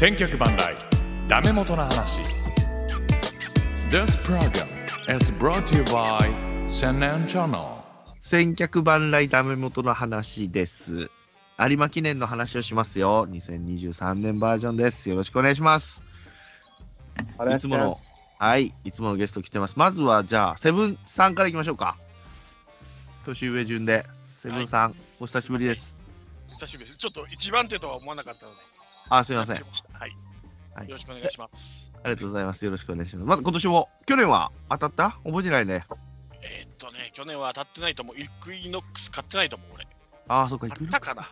千脚万来ダメ元の話 This program is brought to you by 千年チャンネル千客万来ダメ元の話です。有馬記念の話をしますよ。2023年バージョンです。よろしくお願いします。いつもの、はい、いつものゲスト来てます。まずは、じゃあ、セブンさんからいきましょうか。年上順で、セブンさん、お久しぶりです。久しぶりです。ちょっと一番手とは思わなかったので。あ、すいません。はい。はいよろしくお願いします。りがとうございます。よろしくお願いします。まず今年も、去年は当たった？覚えてないね。えーっとね、去年は当たってないと思う。イクイノックス買ってないと思う、俺。ああ、そっか、い買くったかな？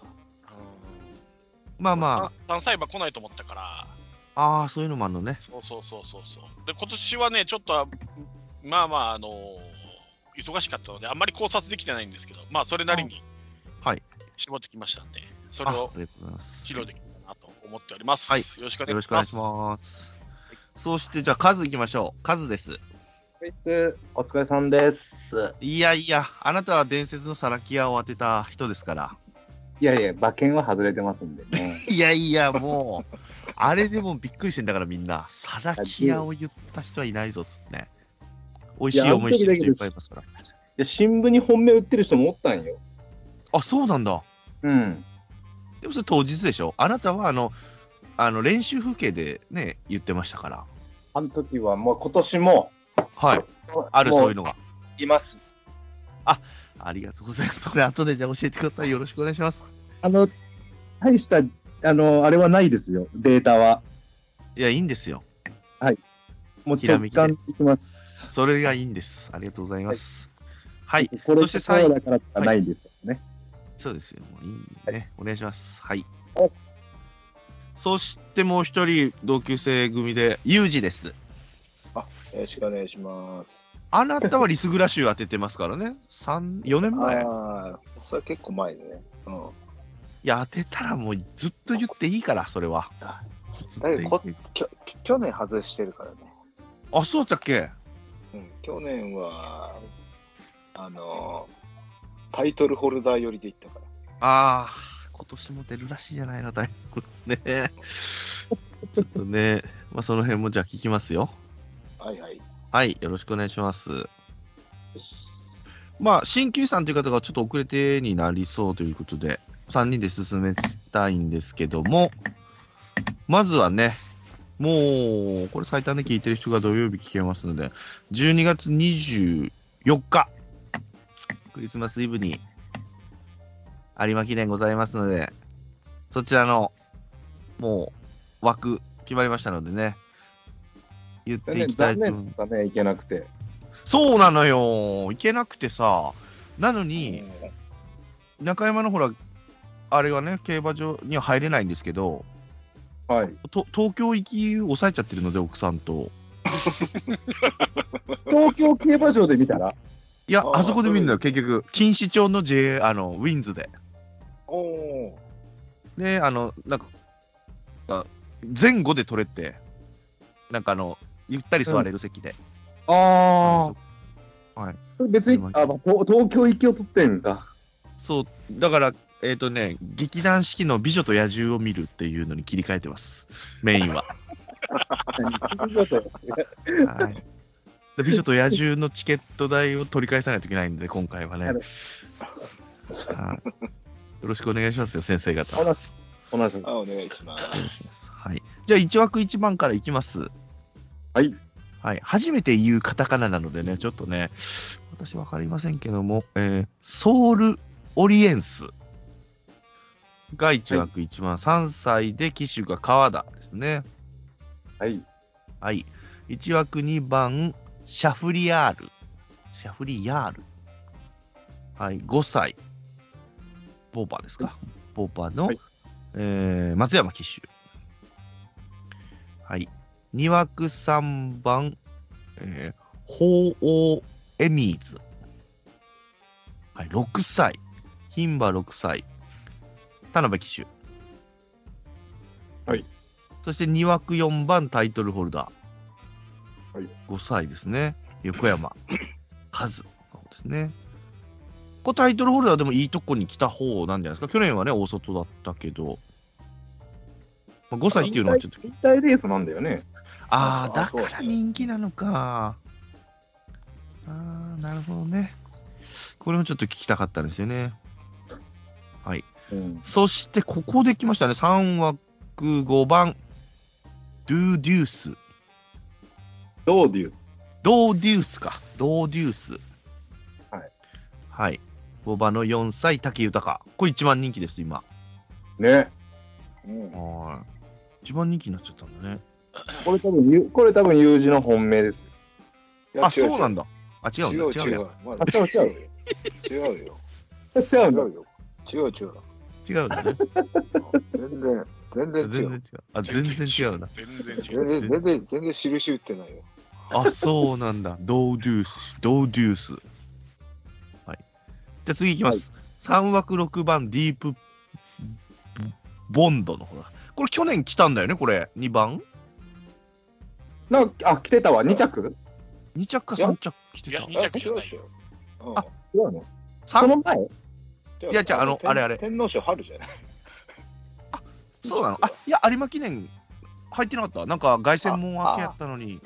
まあま3歳馬来ないと思ったから。あ、ああ、そういうのもあるのね。そうそうそうそうそう。で、今年はね、ちょっとは、まあまあ、あのー忙しかったので、あんまり考察できてないんですけど、まあ、それなりにはい。絞ってきましたんで、それを。披露でき思っております。はいよろしくお願いします。よろしくお願い。そして、じゃあ、カズいきましょう。カズです。お疲れさんです。いやいや、あなたは伝説のサラキアを当てた人ですから。いやいや、馬券は外れてますんでね。いやいや、もう、あれでもびっくりしてんだからみんな、サラキアを言った人はいないぞっつってね。美味しい思いしてる人いっぱいいますから。いや、新聞に本命売ってる人もおったんよ。あ、そうなんだ。うん。でもそれ当日でしょ？あなたはあの、あの練習風景でね、言ってましたから。あの時はもう今年も、はい。ある、もそういうのが。います。ありがとうございます。それ後でじゃあ教えてください。よろしくお願いします。あの、大した、あの、あれはないですよ、データは。いや、いいんですよ。もうひらめきで直感でいきます。それがいいんです。ありがとうございます。はい。これそして最後だからはないんですよね。そうですよ。もういいね。お願いします。はい。そしてもう一人、同級生組で、ユージです。よろしくお願いします。あなたはリスグラ州当ててますからね。三4年前。いああ、それ結構前でね。うん。や、当てたらもうずっと言っていいから、それは。だけどこきょき去年外してるからね。あ、そうだっけうん。去年は、あのータイトルホルダー寄りでいったから。ああ、今年も出るらしいじゃないの、だいぶ。ね ちょっとね、まあその辺もじゃあ聞きますよ。はいはい。はい、よろしくお願いします。まあ、鍼灸師さんという方がちょっと遅れてになりそうということで、3人で進めたいんですけども、まずはね、もう、これ最短で聞いてる人が土曜日聞けますので、12月24日、クリスマスイブに、有馬記念ございますので、そちらの、もう、枠決まりましたのでね、言っていきたい残と思います念だけなくて。そうなのよ。行けなくてさ。なのに、中山のほら、あれがね、競馬場には入れないんですけど、はい。と東京行き抑えちゃってるので、奥さんと。東京競馬場で見たら、いや、あそこで見るのよ、結局。錦糸町の J、あの、ウィンズで。おおで、あの、なんか、あ前後で取れて、なんかあの、ゆったり座れる席で。ああ、はい。別に、あ、まあ東東京行きを取ってんか。そう、だから、えっ、とね、劇団四季の美女と野獣を見るっていうのに切り替えてます、メインは。以上とですねはい、で美女と野獣のチケット代を取り返さないといけないんで、今回はね。よろしくお願いしますよ、先生方。お願同じです。お願いします。はい。じゃあ、1枠1番からいきます。はい。はい。初めて言うカタカナなのでね、ちょっとね、私わかりませんけども、えーソウルオリエンスが1枠1番、3歳で騎手が川田ですね。はい。はい。1枠2番、シャフリヤール。シャフリヤール。はい。5歳。ボーバーですか？ボーバーの、はいえー松山騎手。はい。2枠3番、えー、鳳凰エミーズ。はい。6歳。牝馬6歳。田辺騎手。はい。そして2枠4番タイトルホルダー。はい。5歳ですね。横山和。ですね。これタイトルホルダーでもいいとこに来た方なんじゃないですか？去年はね、大外だったけど。まあ、5歳っていうのはちょっと。引退レースなんだよね。ああ、だから人気なのか。ああ、なるほどね。これもちょっと聞きたかったんですよね。うん。そして、ここで来ましたね。3枠5番、ドゥデュース。どうデュースドーデュースか。ドーデュース。はい。はい。5番の4歳、武豊。これ一番人気です、今。ね。うんはい。一番人気になっちゃったんだね。これ多分、ゆこれ多分、友人の本命です。あ、そうなんだ。あ、違う。違うや違う違う。まあ違う違う違うよ。違うよ。違う違う。違う。全然、全然違う。全然違う。あ、全然違うな。全然違う。全然、全然、全然印打ってないよ。あ、そうなんだ。ドーデュース。ドーデュース。はい。じゃあ次いきます。3枠6番、ディープボンドのほら。これ去年来たんだよね、これ。2番なんか、あ、来てたわ。2着 ?2 着かいや3着来てたいや。二着。あ違うの？そ三の前？うんいやじゃああのあれあれ天皇賞春じゃない？そうなの？あ、いや、有馬記念入ってなかったなんか凱旋門明けやったのに。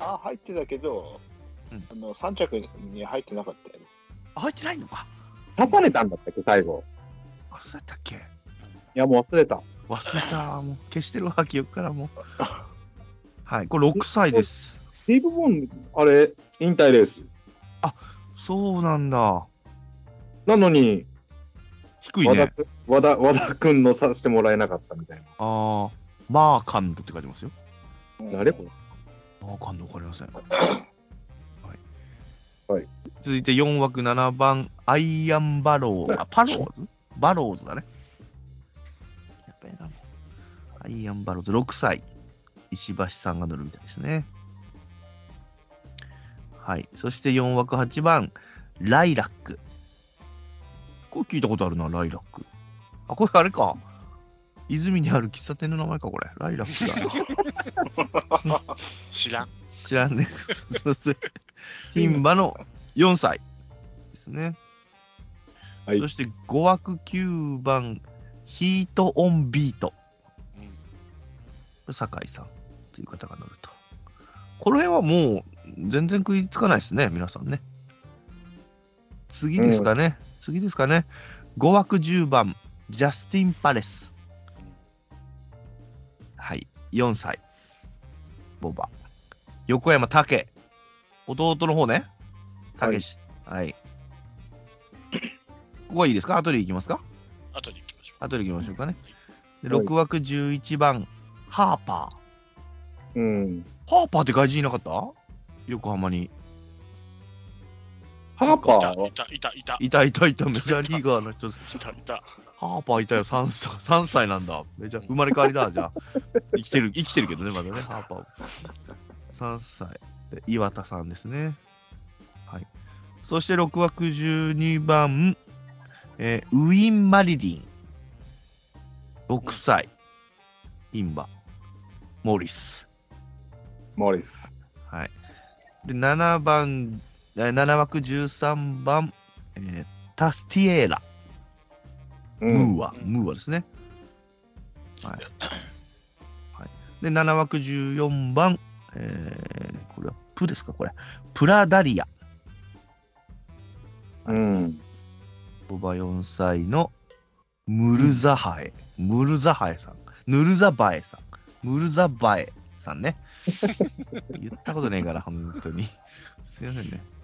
あ、入ってたけどうん、あの、3着に入ってなかったよね。あ入ってないのか。刺されたんだったっけ、最後。あ、そうやったっけいや、もう忘れた。忘れた。もう消してるわ、記憶からもう。はい、これ6歳です。ディープボンド、あれ、引退レース。そうなんだ。なのに、低いね。和田く和田君のさせてもらえなかったみたいな。あー、マーカンドって書いてますよ。誰これマーカンドわかりません。はい。はい続いて4枠7番、アイアンバローズ。あ、パローズ？バローズだね。やっぱりな。アイアンバローズ6歳。石橋さんが乗るみたいですね。はい。そして4枠8番、ライラック。これ聞いたことあるな、ライラック。あ、これあれか。泉にある喫茶店の名前か、これ。ライラックだな。知らん。知らんね。そうそう牝馬の4歳ですね。はいそして5枠9番、ヒートオンビート。うん酒井さんという方が乗ると。この辺はもう全然食いつかないですね、皆さんね。次ですかね。次ですかね。5枠10番、ジャスティン・パレス。はい、4歳。ボバ。横山武。弟の方ね。たけし。はい。ここはいいですか？後で行きますか？後で行きましょう。後で行きましょうかね。ではい6枠11番、ハーパー。うん。ハーパーって外人いなかった？横浜に。ハーパーはいた、いた、いた、いたいたいた、メジャーリーガーの人。いた、いた。ハーパーいたよ、3歳 ,3 歳なんだ。メジャー生まれ変わりだ、じゃあ。生きてる、生きてるけどね、まだね、ハーパー。3歳。で岩田さんですね。はい。そして6枠12番、えーウィン・マリリン。6歳。インバ。モリス。モリス。はい。で、7番、えー7枠13番、えータスティエーラ、うん。ムーア、ムーアですね。はい。はい、で、7枠14番、えーこれはプですか、これ。プラダリア、うん。オーバー4歳のムルザハエ、ムルザハエさん、ヌルザバエさん、ムルザバエさんね。言ったことねえから、本当に。すいませんね。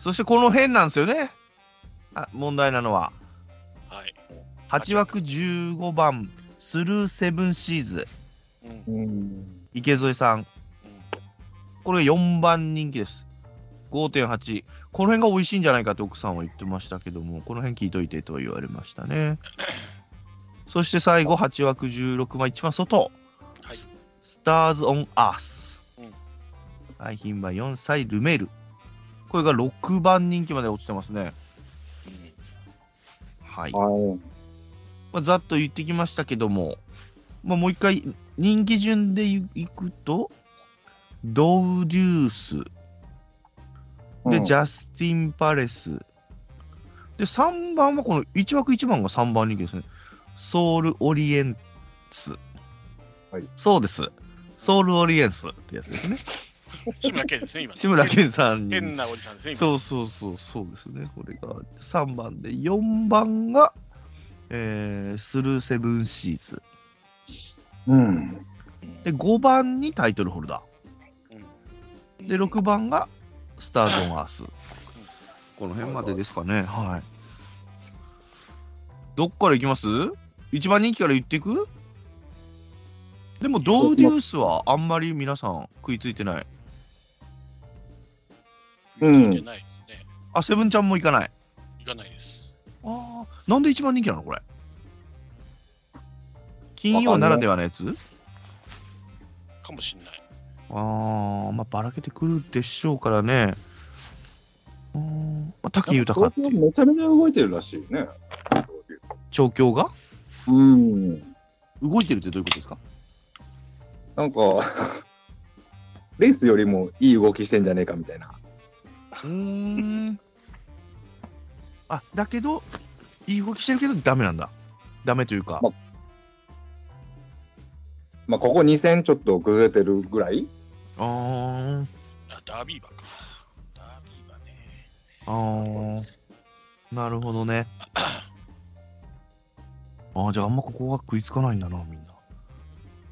そしてこの辺なんですよね。あ問題なのは。はい。8枠15番、スルーセブンシーズ、うん。池添さん。これ4番人気です。5.8。この辺が美味しいんじゃないかって奥さんは言ってましたけども、この辺聞いといてと言われましたね。そして最後、8枠16番、一番外。はいススターズ・オン・アース。うんはい、牝馬4歳、ルメール。これが6番人気まで落ちてますね。はい。はい。まあ、ざっと言ってきましたけども、まあ、もう一回、人気順でいいくと、ドウデュース、で、うんジャスティン・パレス、で、3番はこの1枠1番が3番人気ですね。ソウル・オリエンス。はいそうです。ソウルオリエンスってやつですね。志村けんですね、今。志村けんさんに。変なおじさんですね、今。そうそうそう、そうですね。これが3番で、4番が、えー、スルーセブンシーズ。うん。で、5番にタイトルホルダー。で、6番がスターズ・オン・アース。この辺までですかね。はい。どっから行きます？一番人気から言っていく？でも、ドウデュースはあんまり皆さん食いついてない。うん聞いてないですね。あ、セブンちゃんも行かない？行かないです。ああ、なんで一番人気なのこれ？金曜ならではのやつ？かもしんない。ああ、まあ、ばらけてくるでしょうからね。うーん、まあ、滝豊ってめちゃめちゃ動いてるらしいね。調教が？うん。動いてるってどういうことですか？なんか、レースよりもいい動きしてんじゃねえかみたいな。うーん。あ、だけど、いい動きしてるけどダメなんだ。ダメというか。ままあ、ここ2戦ちょっと崩れてるぐらい？あーあ、ダービー馬か。ダービー馬ね。あー。なるほどね。ああ、じゃああんまここが食いつかないんだな、みんな。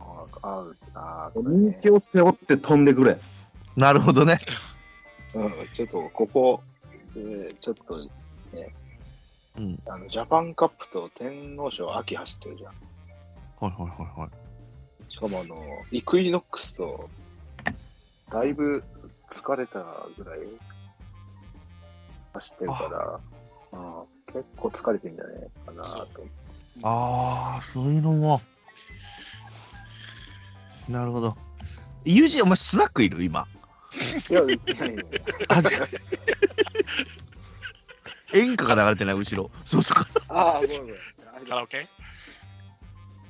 あああ人気を背負って飛んでくれ。なるほどね。うん、ちょっとここ、えーちょっとね、うんあのジャパンカップと天皇賞秋走ってるじゃん。はいはいはいはい。しかもあの、イクイノックスと、だいぶ疲れたぐらい走ってるから、うん結構疲れてんじゃねえかなと。ああ、そういうのも。なるほど。ユージ、お前スナックいる？今。いや、いやいやいやあ、じ ゃ演歌が流れてない、後ろ。そうそう。ああ、ごめんごめん。あカラオケ？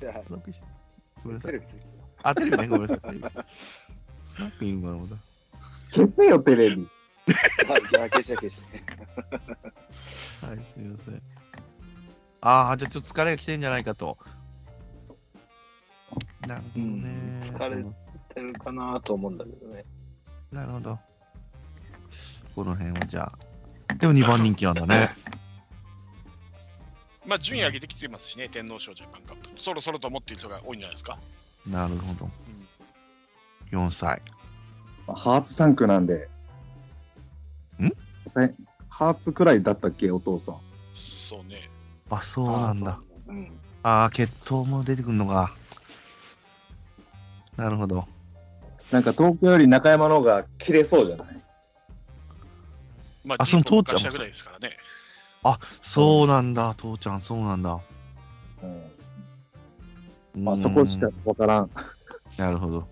いやごめんなさい。テレビついてあ、テレビね、ごめんなさい。スナックいるのかな、まだ。消せよ、テレビ。た。はい、いや、消して消して。はい、すみません。ああ、じゃあちょっと疲れが来てんじゃないかと。なるほどね。うん疲れてるかなと思うんだけどね。なるほど。この辺はじゃあ。でも2番人気なんだね。まあ、順位上げてきてますしね、天皇賞ジャパンカップ。そろそろと思っている人が多いんじゃないですか。なるほど。4歳。ハーツ3区なんで。ん？えハーツくらいだったっけ、お父さん。そうね。あ、そうなんだ。うん。ああ、血統も出てくるのか。なるほど。なんか東京より中山の方が切れそうじゃない？まあその父ちゃんもしたぐらいですからね。そうなんだ、父ちゃん、そうなんだ。うん。まあそこしかわからん。なるほど。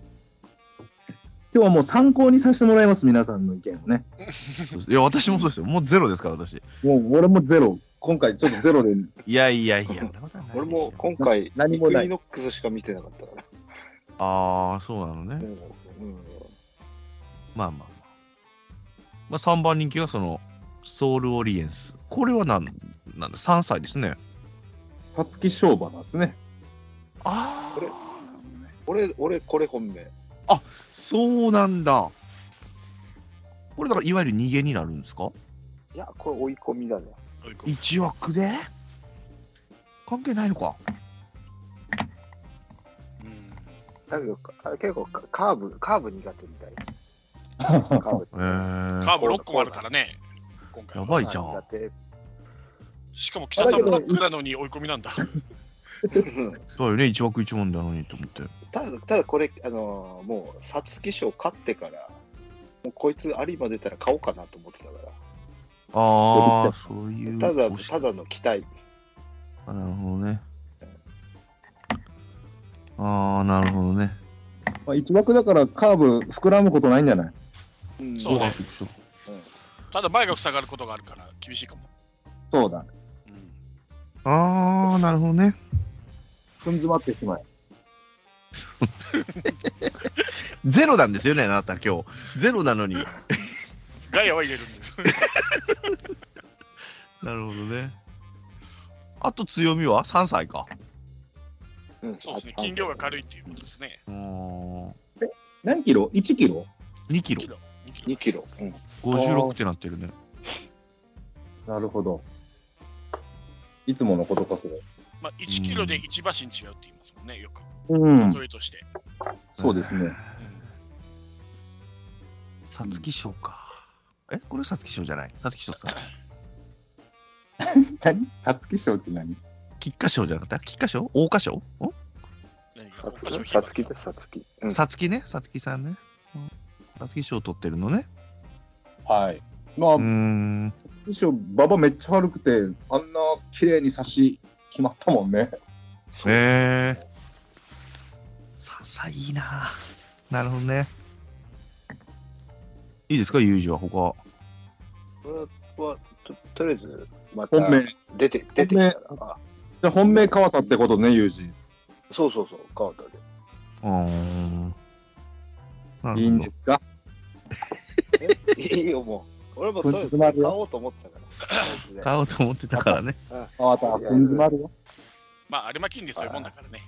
今日はもう参考にさせてもらいます、皆さんの意見をね。いや、私もそうですよ。もうゼロですから、私。もう俺もゼロ。今回ちょっとゼロで。いやいやいや、俺も今回、何もないイクイノックスしか見てなかったから。ああ、そうなのね。まあまあまあ。まあ、3番人気がその、ソウルオリエンス。これは何なんだ ?3 歳ですね。皐月賞馬ですね。あこれ俺、俺、これ本命。そうなんだ。これだから、いわゆる逃げになるんですか？いや、これ追い込みだね。追い込む一枠で？関係ないのか。だけど、あ結構カカーブ、カーブ苦手みたい。カーブえー、カーブ6個あるからね、今回は。やばいじゃん。しかも北さんバックなのに追い込みなんだ。だよね、一枠一問なのにと思って。ただ、ただこれ、あのーもう、皐月賞勝ってから、もうこいつ有馬出たら買おうかなと思ってたかああ、そういう。ら。ただ、ただの期待。あなるほどね。ああ、なるほどね。まあ、一枠だからカーブ膨らむことないんじゃない？うんそうねただ前が塞がることがあるから厳しいかも。そうだ。うんああ、なるほどね。踏ん詰まってしまえ。ゼロなんですよね、あなた今日。ゼロなのに。ガイアは入れるんです。なるほどね。あと強みは ?3 歳か。うんそうですね、斤量が軽いっていうことですね。うーん何キロ ?1 キロ？2キロキロ2キロ2キロ。うん。56ってなってるね。なるほど。いつものことか、それ。まあ、1キロで1馬身違うって言いますもんね、よく。うん。例えとして。そうですね。うん皐月賞か。え？これ皐月賞じゃない？皐月賞さ。何？皐月賞って何？菊花賞じゃなかった？菊花賞？桜花賞？さつ他商品さつき？さつき。うん。皐月ね？皐月さんね。うん皐月賞取ってるのね。はい。まあうー、ん。賞、馬場めっちゃ悪くて、あんな綺麗に差し決まったもんね。へえ。笹いいな。なるほどね。いいですか、ユージは他。これは、ととりあえず、また本命。じ出て、出てきたら、あ、ゃあ本命変わったってことね、ユージ。そうそうそう、川田で。うーん。なるほどいいんですか？え いいよ、もう。俺もそういう詰まるよ買おうと思ってたから。買おうと思ってたからね。変わった。踏ん詰まるよ。まあ、有馬金でそういうもんだからね。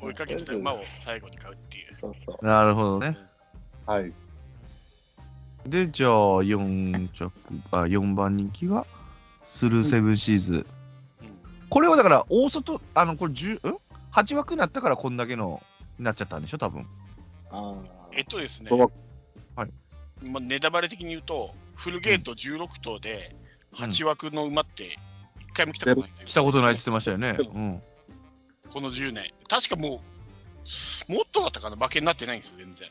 追いかけてた馬を最後に買うっていう。そうそう。なるほどね。はい。で、じゃあ、4着、あ、4番人気が、スルーセブンシーズ。うんこれはだから、大外、あの、これ10、ん ?8 枠になったからこんだけの、になっちゃったんでしょ、多分。あえっとですねはいまあ、ネタバレ的に言うと、フルゲート16頭で8枠の馬って1回も来たことないんですよ。来たことないって言ってましたよね。うん。この10年。確かもう、もっとだったかな、負けになってないんですよ、全然。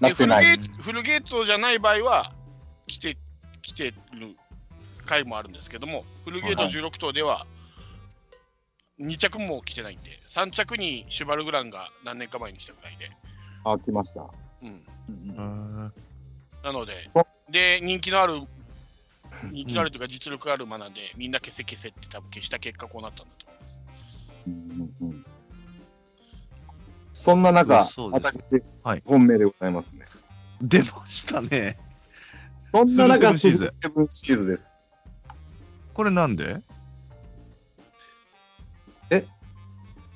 なってない。でフルゲートフルゲートじゃない場合は、来て、来てる回もあるんですけども、フルゲート16頭では、2着も来てないんで、3着にシュバルグランが何年か前に来たぐらいで。あ、来ました。うん。うんなのでお、で、人気のある、人気のあるというか実力ある馬なんで、みんな消せ消せって多分消した結果こうなったんだと思います。うんうんうんそんな中、私、はい本命でございますね。出ましたね。そんな中、スルーセブンシーズセブンシーズです。これなんで？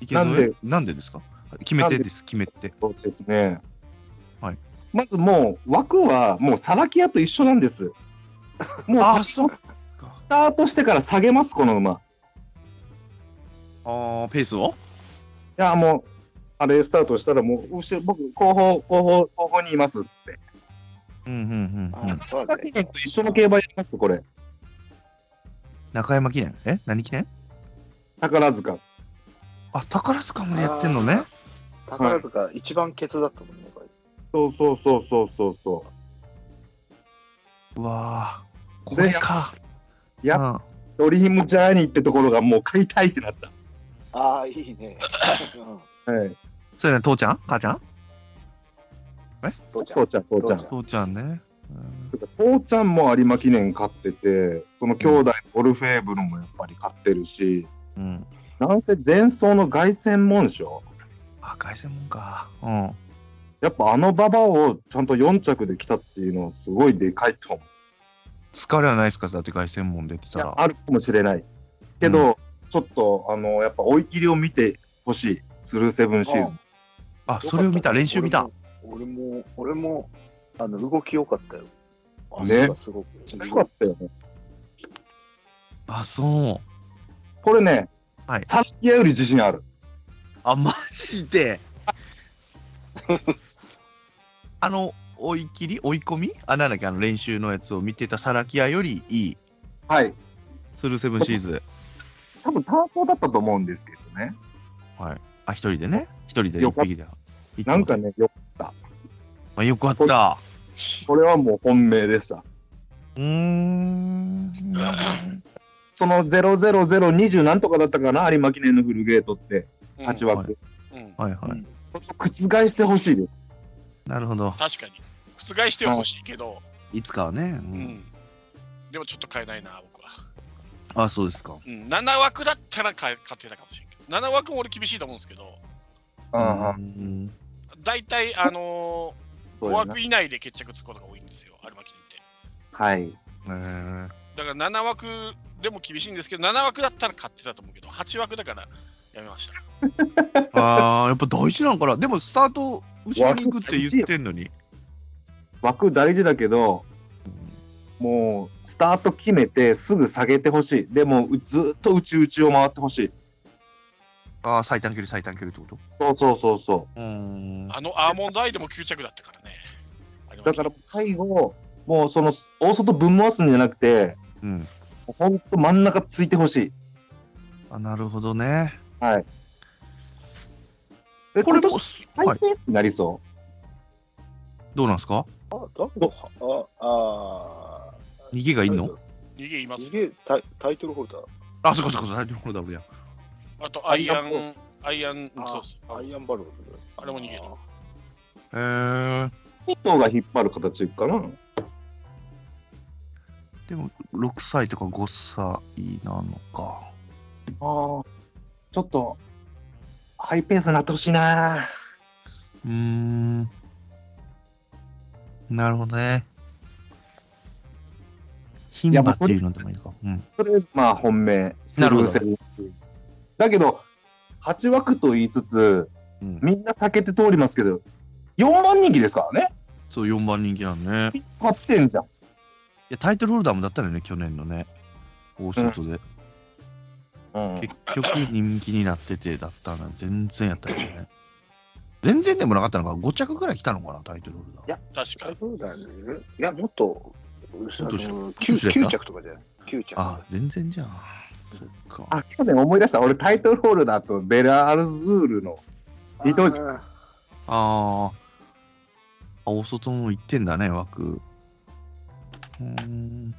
池添なんで？なんでですか？決めてです、決めて。そうですね。はい。まずもう、枠はもう、サラキアと一緒なんです。もう、あスタートしてから下げます、この馬。いあーペースを？や、もう、あれスタートしたら、もう、後ろ、僕、後方、後方、後方にいます、つって。うんうんうんあうん。中山記念と一緒の競馬やります、これ。中山記念？え？何記念？宝塚。あ、宝塚もやってんのね。宝塚、一番ケツだったもんね、これ。そうそうそうそうそうそうわーこれか。う。やっうんドリームジャーニーってところがもう買いたいってなっああ、いいね。はい。それね、父ちゃん？母ちゃん？父ちゃん父ちゃん、父ちゃん。父ちゃんね。父ちゃんも有馬記念買ってて、その兄弟、オルフェーブルもやっぱり買ってるし、うん。なんせ前走の凱旋門賞。あ、凱旋門か。うん。やっぱあの馬場をちゃんと4着で来たっていうのはすごいでかいと思う。疲れはないですか？だって凱旋門出ていやたら。あるかもしれない。けど、ちょっと、あの、やっぱ追い切りを見てほしい。スルーセブンシーズン。あ、それを見た、練習見た？俺も、俺も、あの、動き良かったよ。ねすごく。よかったよね。あ、そう。これね、はいサスキアより自信ある。あ、マジで？あの、追い切り？追い込み？あ、なんだっけ？あの練習のやつを見てたサラキアよりいい？はい。スルーセブンシーズ。多分単走だったと思うんですけどね。あ、一人でね？一人で一匹で。なんかね、よあ、よかった。これはもう本命でした。うーん。その00020なんとかだったかな、有馬記念のフルゲートって、うん8枠。うんはいはい。覆してほしいです。なるほど。確かに。覆してほしいけど、いつかはね。ううんん。でもちょっと買えないな、僕は。あ、そうですか。うん、7枠だったら買え買ってたかもしれんけど、7枠も俺厳しいと思うんですけど、うん大体、あのー、5そうやな枠以内で決着つくことが多いんですよ、有馬記念って。はい。えーだから7枠でも厳しいんですけど、7枠だったら買ってたと思うけど、8枠だから、やめました。ああ、やっぱ大事なのかな。でも、スタート、後ろに行くって言ってんのに。枠大事だけど、もう、スタート決めてすぐ下げてほしい。でも、うずっと内々を回ってほしい。ああ、最短距離、最短距離ってこと？そうそうそうそう。うーん。あのアーモンドアイでも9着だったからね。だから最後、もうその大外ぶん回すんじゃなくて、うん。ほんと真ん中ついてほしい。あ、なるほどね。はい。え、これも、これもはい。ハイペースになりそどうなんですか？あ、だけど、あ、あ逃げがいんの？逃げいます逃。げタイタイトルホルダー。あ、そっかそっか、大丈夫だぶや。あとアイアン、アイアン、そう。アイアンバルーン。あれも逃げるへえ。う。人が引っ張る形かな。でも、6歳とか5歳なのか。ああ。ちょっと、ハイペースになってほしいな。うーん。なるほどね。牝馬っていうのでもいいか。うん。とりあえず、まあ、本命、なるほどだけど、8枠と言いつつ、うん、みんな避けて通りますけど、4番人気ですからね。そう、4番人気なんね。い勝ってんじゃん。や、タイトルホルダーもだったのよね、去年のね。大外で。うん結局人気になっててだったな。全然やったよね。全然でもなかったのか、5着ぐらい来たのかな、タイトルホルダー。いや確かタイ。トルホルダーねいや、もっと、あもっとしの九 9, 種やった着とかじゃない ?9 着。あ、全然じゃん。そっか。あ、去年思い出した。俺、タイトルホルダーとベラアルズールの二等軸。ああーあ、大外も行ってんだね、枠。うーん。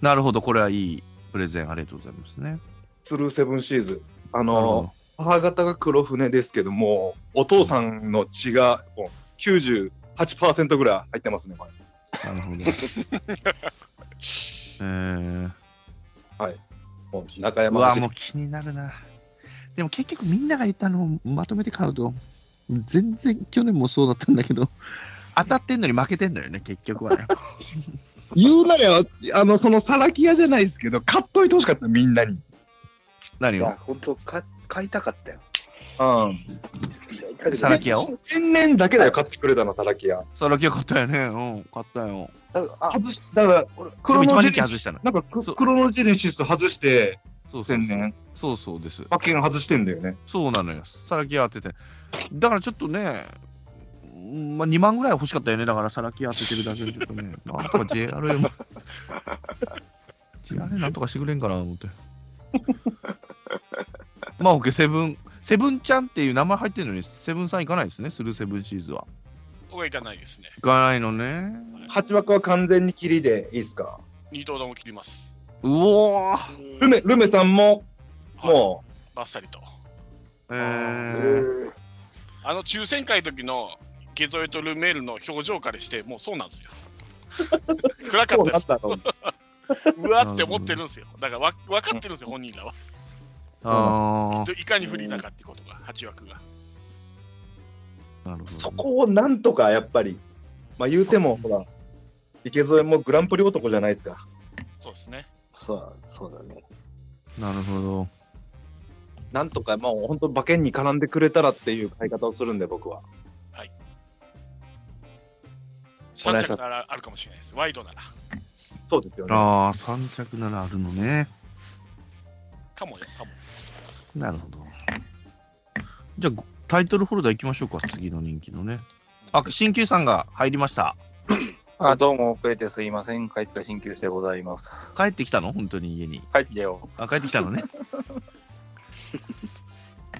なるほど、これはいいプレゼン、ありがとうございますね。スルーセブンシーズ。あの、母方が黒船ですけども、お父さんの血がもう98%ぐらい入ってますね、これ。ど。なるほど。えー、もう中うわ、山走りもう気になるな。でも結局みんなが言ったのをまとめて買うと、全然去年もそうだったんだけど、当たってんのに負けてんだよね、結局はね。言うなら、あの、そのサラキアじゃないですけど、買っといてほしかった、みんなに。何を？いや、本当か買いたかったよ。うん。だけどサラキアを？千年だけだよ、買ってくれたの、サラキア。サラキア買ったよね。うん、買ったよ。だからあ外し、だから、でも一番人気クロノジェネシス、外したの。なんかクそうクロノジェネシス外して、そうそうそう。千年、そうそうです。馬券外してんだよね。そうなのよ。サラキア当てて。だからちょっとね、うんまあ、2万ぐらい欲しかったよね。だからサラキア当ててるだけでちょっとね、なんとか JRA も。JRA なんとかしてくれんかなと思って。まあ、OK、セブン、セブンちゃんっていう名前入ってるのに、セブンさん行かないですね、スルーセブンシーズは。僕はいかないですね。行かないのね。8枠は完全に切りでいいですか？二頭とも切ります。うおー。ルメ、ルメさんも、はいもバッサリと。ええー、ーあの抽選会の時のゲゾエとルメールの表情からして、もうそうなんですよ。暗かったです。うわって思ってるんですよ。だからわ分かってるんですよ、本人らは。あいかに不利だかってことが、8枠が。ー、なるほど。そこをなんとかやっぱり、まあ言うても、ほら、池添もグランプリ男じゃないですか。そうですね。そうそうだね。なるほど。なんとか、まあ本当馬券に絡んでくれたらっていう買い方をするんで、僕は。3いします着ならあるかもしれないです。ワイドなら。そうですよね。ああ、3着ならあるのね。かもよ、かも。なるほど。じゃあ、ごタイトルホルダー行きましょうか、次の人気のね。あ、新旧さんが入りました。あ、どうも遅れてすいません。帰った鍼灸師でございます。帰ってきたの？本当に家に。帰ってきたよ。あ、帰ってきたのね。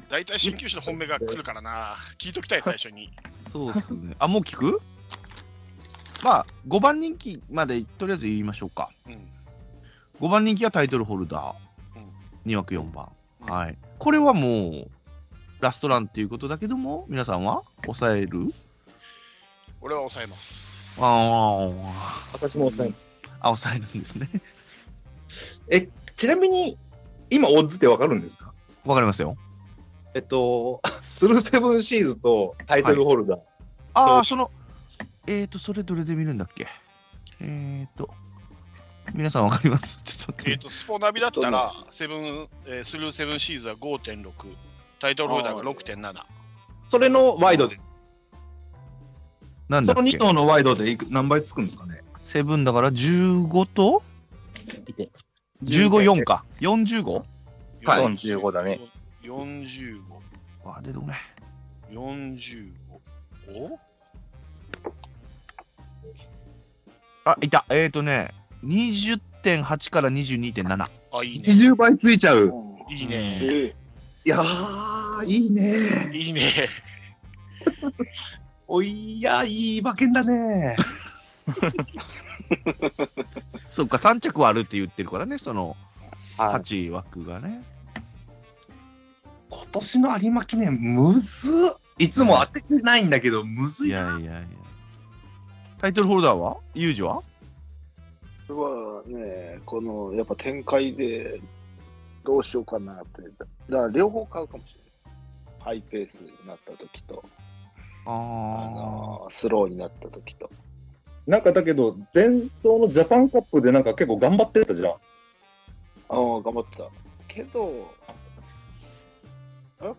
大体鍼灸師の本命が来るからな。聞いときたい、最初に。そうっすね。あ、もう聞く？まあ、5番人気までとりあえず言いましょうか。うん。5番人気はタイトルホルダー。2枠4番。はい。これはもう、ラストランっていうことだけども、皆さんは抑える？俺は抑えます。あ私も抑えあ、あ、抑えるんですね。え、ちなみに、今、オッズってわかるんですか？わかりますよ。えっと、スルーセブンシーズとタイトルホルダー。ああ、そうその、えっ、ー、と、それどれで見るんだっけ？えっ、ー、と、皆さんわかります？ちょっと待えっ、って。と、スポナビだったら、セブン、えースルーセブンシーズは5.6、タイトルホルダーが6.7。それのワイドです。その2なんだっけ？頭のワイドでいく何倍つくんですかね？セブンだから15と？見て。154か。45? はい45だね。45、あ、出てこない。45。お？あ、いた。えっ、ー、とね、20.8から22.7。あ、いいね。20倍ついちゃう。いいね。えいやー、いいね。いいね。おいや、いい馬券だね。そっか、3着はあるって言ってるからね、そのはい。8枠がね。今年の有馬記念、むずっ。いつも当ててないんだけど、むずいいな。やいやいや。タイトルホルダーは？ユージは？はね、このやっぱ展開でどうしようかなって。だから両方買うかもしれない。ハイペースになった時と、ああのスローになった時と。なんかだけど、前走のジャパンカップでなんか結構頑張ってたじゃん。ああ、頑張ってた。けど、あれ？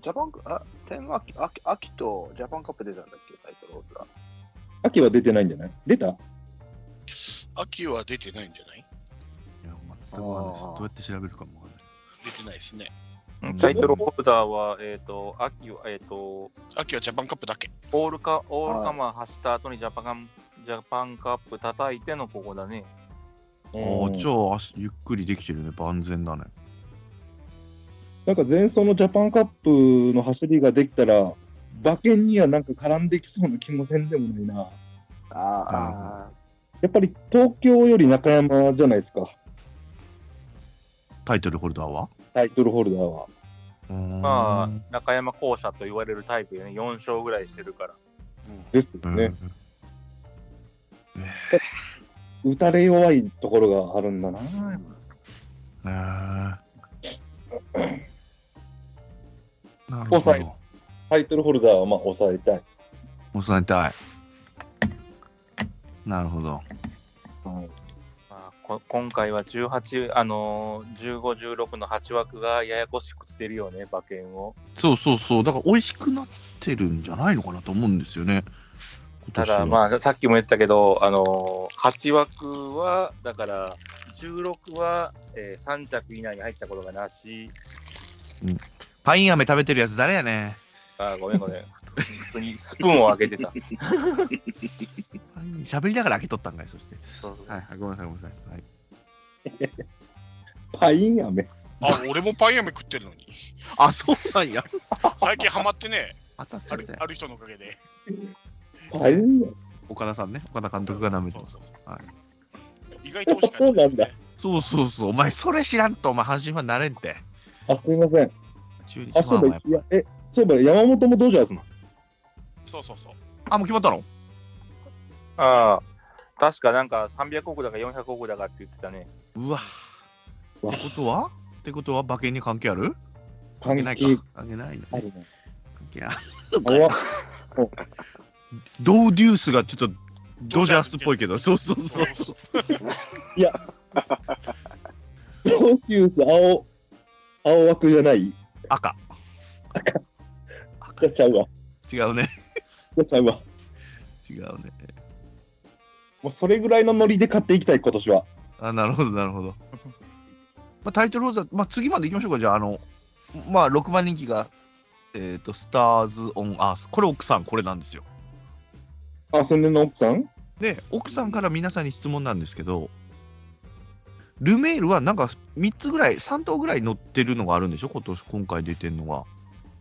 ジャパンあ、天秋秋秋とジャパンカップ出たんだっけ、タイトルホルダー。秋は出てないんじゃない？出た？秋は出てないんじゃない？いや、全くわかんないです。どうやって調べるかもわかんない。出てないですね。タイトルホルダーは、えっ、と、秋は、えっ、と、秋はジャパンカップだけ。オールカ、オールカマー走った後にジャパン、ジャパンカップ叩いてのここだね。ああ、じゃあ、足ゆっくりできてるね。万全だね。なんか前走のジャパンカップの走りができたら、馬券にはなんか絡んできそうな気もせんでもないな。あやっぱり東京より中山じゃないですか、タイトルホルダーは？タイトルホルダーは。まあ、中山校舎と言われるタイプでね、4勝ぐらいしてるから。ですようん、ね。打たれ弱いところがあるんだな。なるほど。タイトルホルダーはまあ抑えたい。抑えたい。なるほど。まあ、こ今回は18、あのー、15、16の8枠がややこしくしてるよね、馬券を。そうそうそう。だから美味しくなってるんじゃないのかなと思うんですよね。今ただ、まあ、さっきも言ってたけど、あのー、8枠は、だから、16は、えー3着以内に入ったことがなし、パイン飴食べてるやつ誰やねあーごめんごめん、普通にスプーンを開けてた。喋りながら開けとったんかい、そして。そうそうはい、はい、ごめんなさい、ごめんなさい。はい、パイン飴。あ、俺もパイン飴食ってるのに。あ、そうなんや。最近ハマってね、当たあるある人のおかげで。パイン飴岡田さんね、岡田監督が舐めてます。そうそうそうはい意外と美味しかったそうなんだ。そうそうそう、お前それ知らんと、お前阪神ファンなれんて。あ、すいません。中日あ、そうファンはやっ、だいや、え、そういえば山本もドジャースなの？そうそうそう。ぱあ、もう決まったの？ああ、確かなんか300億だか400億だかって言ってたね。うわ。ってことは？ってことは？馬券に関係ある？関係ない係か。関係ないね。あるね。関係あるドーデュースがちょっとドジャースっぽいけど、そ うそうそうそう。プロデュース青、青枠じゃない？赤。じゃちゃうわ。違うね。じゃちゃうわ。違うね。もうそれぐらいのノリで買っていきたい、今年は。あ、なるほど、なるほど。まあ、タイトルホルダー、まあ、次まで行きましょうか。じゃあ、あの、まあ、6番人気が、えっ、と、スターズ・オン・アース。これ奥さん、これなんですよ。あ、宣伝の奥さん？で、奥さんから皆さんに質問なんですけど、ルメールはなんか3つぐらい、3頭ぐらい乗ってるのがあるんでしょ？今年、今回出てるのが。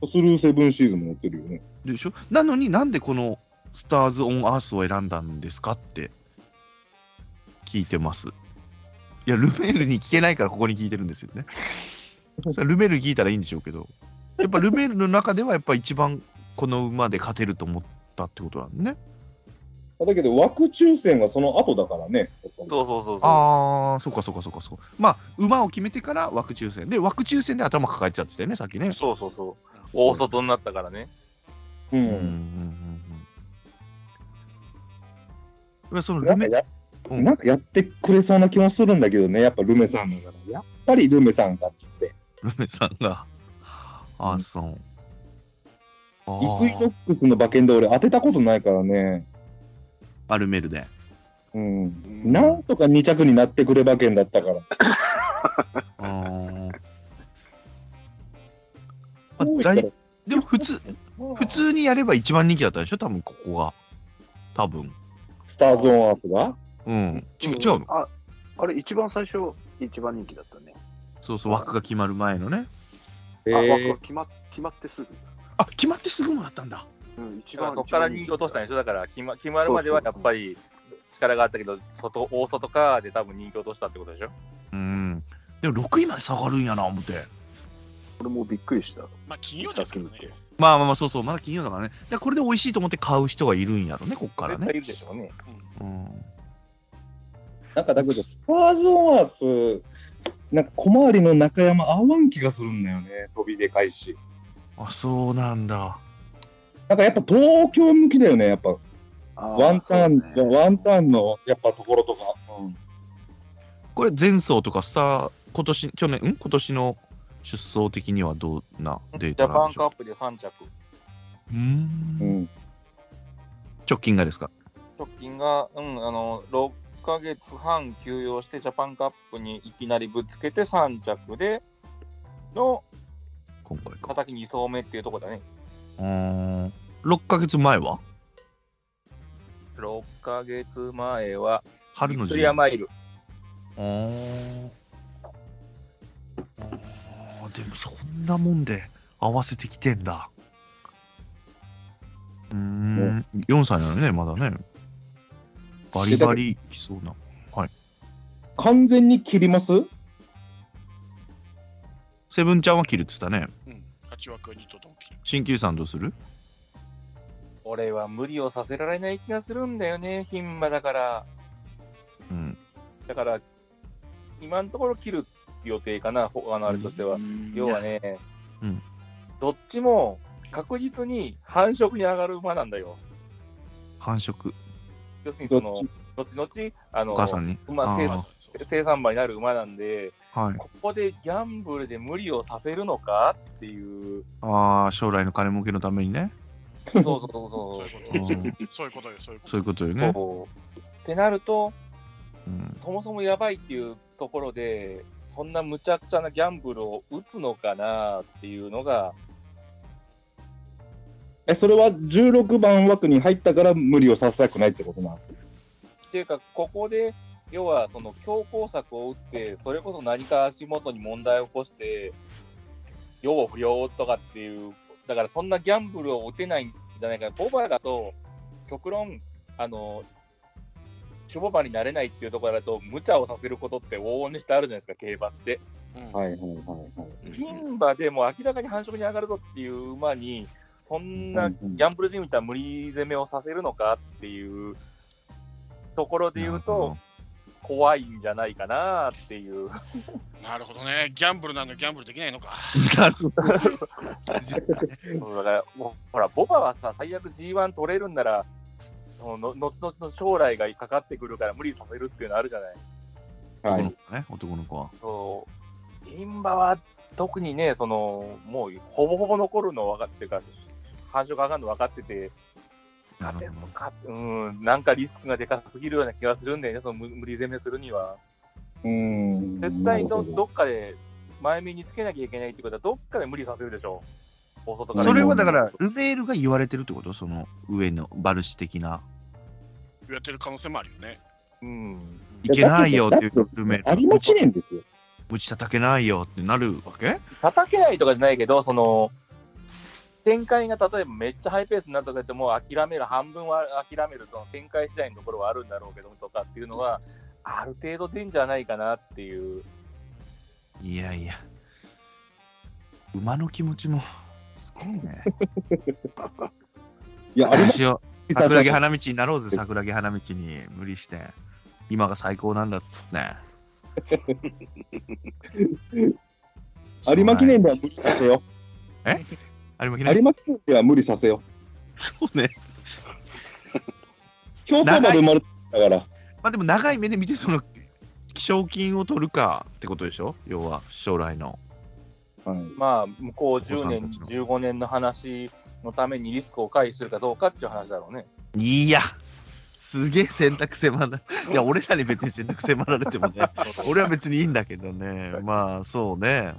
スルーセブンシーズンも乗ってるよね。でしょ？なのになんでこのスターズ・オン・アースを選んだんですかって聞いてます。いや、ルメールに聞けないからここに聞いてるんですよね。ルメールに聞いたらいいんでしょうけど、やっぱルメールの中ではやっぱ一番この馬で勝てると思ったってことなんでね。だけど枠抽選はその後だからね。そうそうそうそう。ああ、そっかそっかそっかそっか。まあ、馬を決めてから枠抽選で、枠抽選で頭抱えちゃってたよね、さっきね。そうそうそう。大外になったからね。う。うんうんうんうん。そのルメなんかやうんなんかやってくれそうな気もするんだけどね、やっぱルメさんだから。やっぱりルメさんかっつって。ルメさんが。あ、そう。あイクイノックスの馬券で俺当てたことないからね。アルメルで。うん。なんとか2着になってくれ馬券だったから。あーあだいでも普通、普通にやれば一番人気だったでしょ？多分ここが。多分。スターズ・オン・アースが？うん。ち違うの？あ、あれ、一番最初、一番人気だったね。そうそう、枠が決まる前のね。えあ、枠ーが決ま決まってすぐ。あ、決まってすぐもらったんだ。うん、一番だからそこから人気落としたんでしょ？だから決ま決まるまではやっぱり力があったけど、外、大外かで多分人気落としたってことでしょ？うん。でも6位まで下がるんやな、思って。俺もびっくりした。まあ、金曜ですからね。まあまあまあ、そうそう、まだ金曜だからね。でこれで美味しいと思って買う人がいるんやろね、こっからね。絶対いるでしょうね。うん。なんかだけど、スターズ・オン・アース、なんか小回りの中山合わん気がするんだよね、飛びでかいし。あ、そうなんだ。なんかやっぱ東京向きだよね、やっぱ。ワンターン、ねワンターンのやっぱところとか。うんこれ前走とかスター、今年、去年、ん？今年の出走的にはどんなデージャタなんでしょパンカップで3着。うんうん。直近がですか？直近が、うん、あの、6ヶ月半休養してジャパンカップにいきなりぶつけて3着での今回か。叩き2走目っていうところだね。うーん。6ヶ月前は？6ヶ月前は、春のビクトリアマイル。でもそんなもんで合わせてきてんだ。うーん、4歳なのね、まだね。バリバリきそうな。完全に切ります？セブンちゃんは切るって言ったね。うん。8枠にとドンキリ。新旧さんどうする？俺は無理をさせられない気がするんだよね、牝馬だから。うん。だから、今のところ切る予定かな、ほあのあれとしては。要はね、うんどっちも確実に繁殖に上がる馬なんだよ。繁殖。要するにその後々、あのお母さんに？馬生産生産馬になる馬なんで、はい。ここでギャンブルで無理をさせるのか？っていう、ああ、将来の金儲けのためにね。そうそうそうそう そいういうことよ、そういうこと。そういうことよう。ね。ってなると、うん、そもそもやばいっていうところで、そんな無茶苦茶なギャンブルを打つのかなっていうのが、え、それは16番枠に入ったから無理をさせたくないってことなの？っていうか、ここで、要はその強攻策を打って、それこそ何か足元に問題を起こして、要不要とかっていう、だからそんなギャンブルを打てないんじゃないかな。ボバだと、極論、あの、シュボバになれないっていうところだと、無茶をさせることって往々にしてあるじゃないですか、競馬って。うんはいはいはいはい。ピン馬でも明らかに繁殖に上がるぞっていう馬に、そんなギャンブルじみた無理攻めをさせるのかっていうところで言うと、怖いんじゃないかなっていう。なるほどね。ギャンブルなのにギャンブルできないのか。なるほど。だから、もうほら、ボバはさ、最悪 G1 取れるんなら、そのの後々の将来がかかってくるから無理させるっていうのあるじゃない。はい男の子ね、男の子は。そう。インバは特にね、その、もうほぼほぼ残るの分かってるから、繁殖上がるの分かってて、なるほどそっかうん、なんかリスクがでかすぎるような気がするんだよね、その無無理攻めするには。うん。絶対どどどっかで前目につけなきゃいけないってことは、どっかで無理させるでしょう。大外からそれはだから、ルメールが言われてるってこと？その上のバルシ的な。やってる可能性もあるよね。うん。いけないよっていうだけどルメール有馬記念ですよ。打ち叩けないよってなるわけ？叩けないとかじゃないけど、その、展開が例えばめっちゃハイペースになったとか言っても諦める、半分は諦めると、展開次第のところはあるんだろうけどとかっていうのは、ある程度出んじゃないかなっていう。いやいや。馬の気持ちも、すごいね。いや、有馬私を記桜木念花道になろうぜ、桜木花道に無理して。今が最高なんだっつって。有馬記念では無理させよ。有馬記念？有馬記念では無理させよ。そうね。競走馬で生まれてたから。まあでも長い目で見て、その、賞金を取るかってことでしょ？要は、将来の。はい。まあ、向こう10お子年、さんたちの15年の話のためにリスクを回避するかどうかっていう話だろうね。いや、すげえ選択迫らいや、俺らに別に選択迫られてもね、俺は別にいいんだけどね、まあそうね。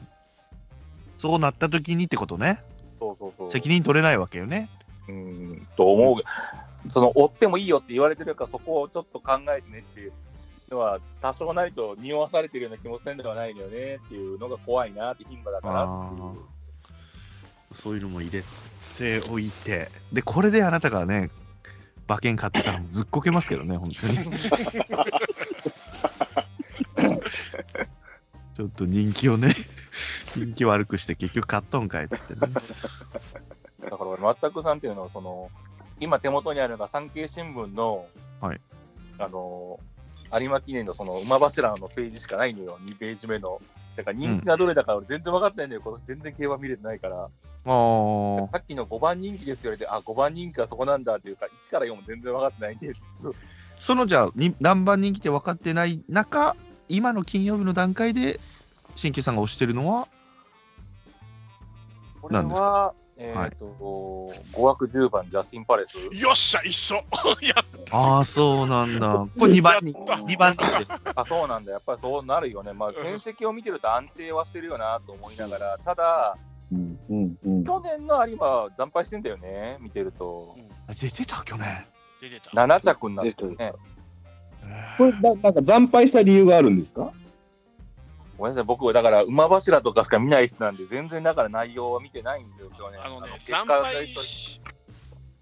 そうなった時にってことね。そうそうそう。責任取れないわけよね。うん、と思う。その、追ってもいいよって言われてるから、そこをちょっと考えてねっていうのは、多少なりと匂わされてるような気もせんではないのよねっていうのが怖いなって、牝馬だからっていう。そういうのも入れておいて。で、これであなたがね、馬券買ってたらずっこけますけどね、本当に。ちょっと人気をね、人気悪くして結局買っとんかいっつってね。だから俺、全くさんっていうのは、その、今手元にあるのが産経新聞の、はいあの、有馬記念のその馬柱のページしかないのよ、2ページ目の。だから人気がどれだか俺全然分かってないんだよ、今年全然競馬見れてないから。あー。さっきの5番人気ですって言われて、あ、5番人気はそこなんだっていうか、1から4も全然分かってないんで、そのじゃあに何番人気って分かってない中、今の金曜日の段階で、新旧さんが推してるのは、これ何ですは、えっ、と、5枠10番、ジャスティン・パレス。よっしゃ、一緒 やっああ、そうなんだ。これ2番人気、やった2番です。あ、そうなんだ。やっぱりそうなるよね。まあ、戦績を見てると安定はしてるよなと思いながら、ただ、うんうんうん。去年の有馬は惨敗してんだよね、見てると。あ出てた、去年。出てた。7着になってるね。これ、ななんか惨敗した理由があるんですか？ごめんなさい、僕、だから馬柱とかしか見ない人なんで、全然だから内容は見てないんですよ、去年。あのね、結惨敗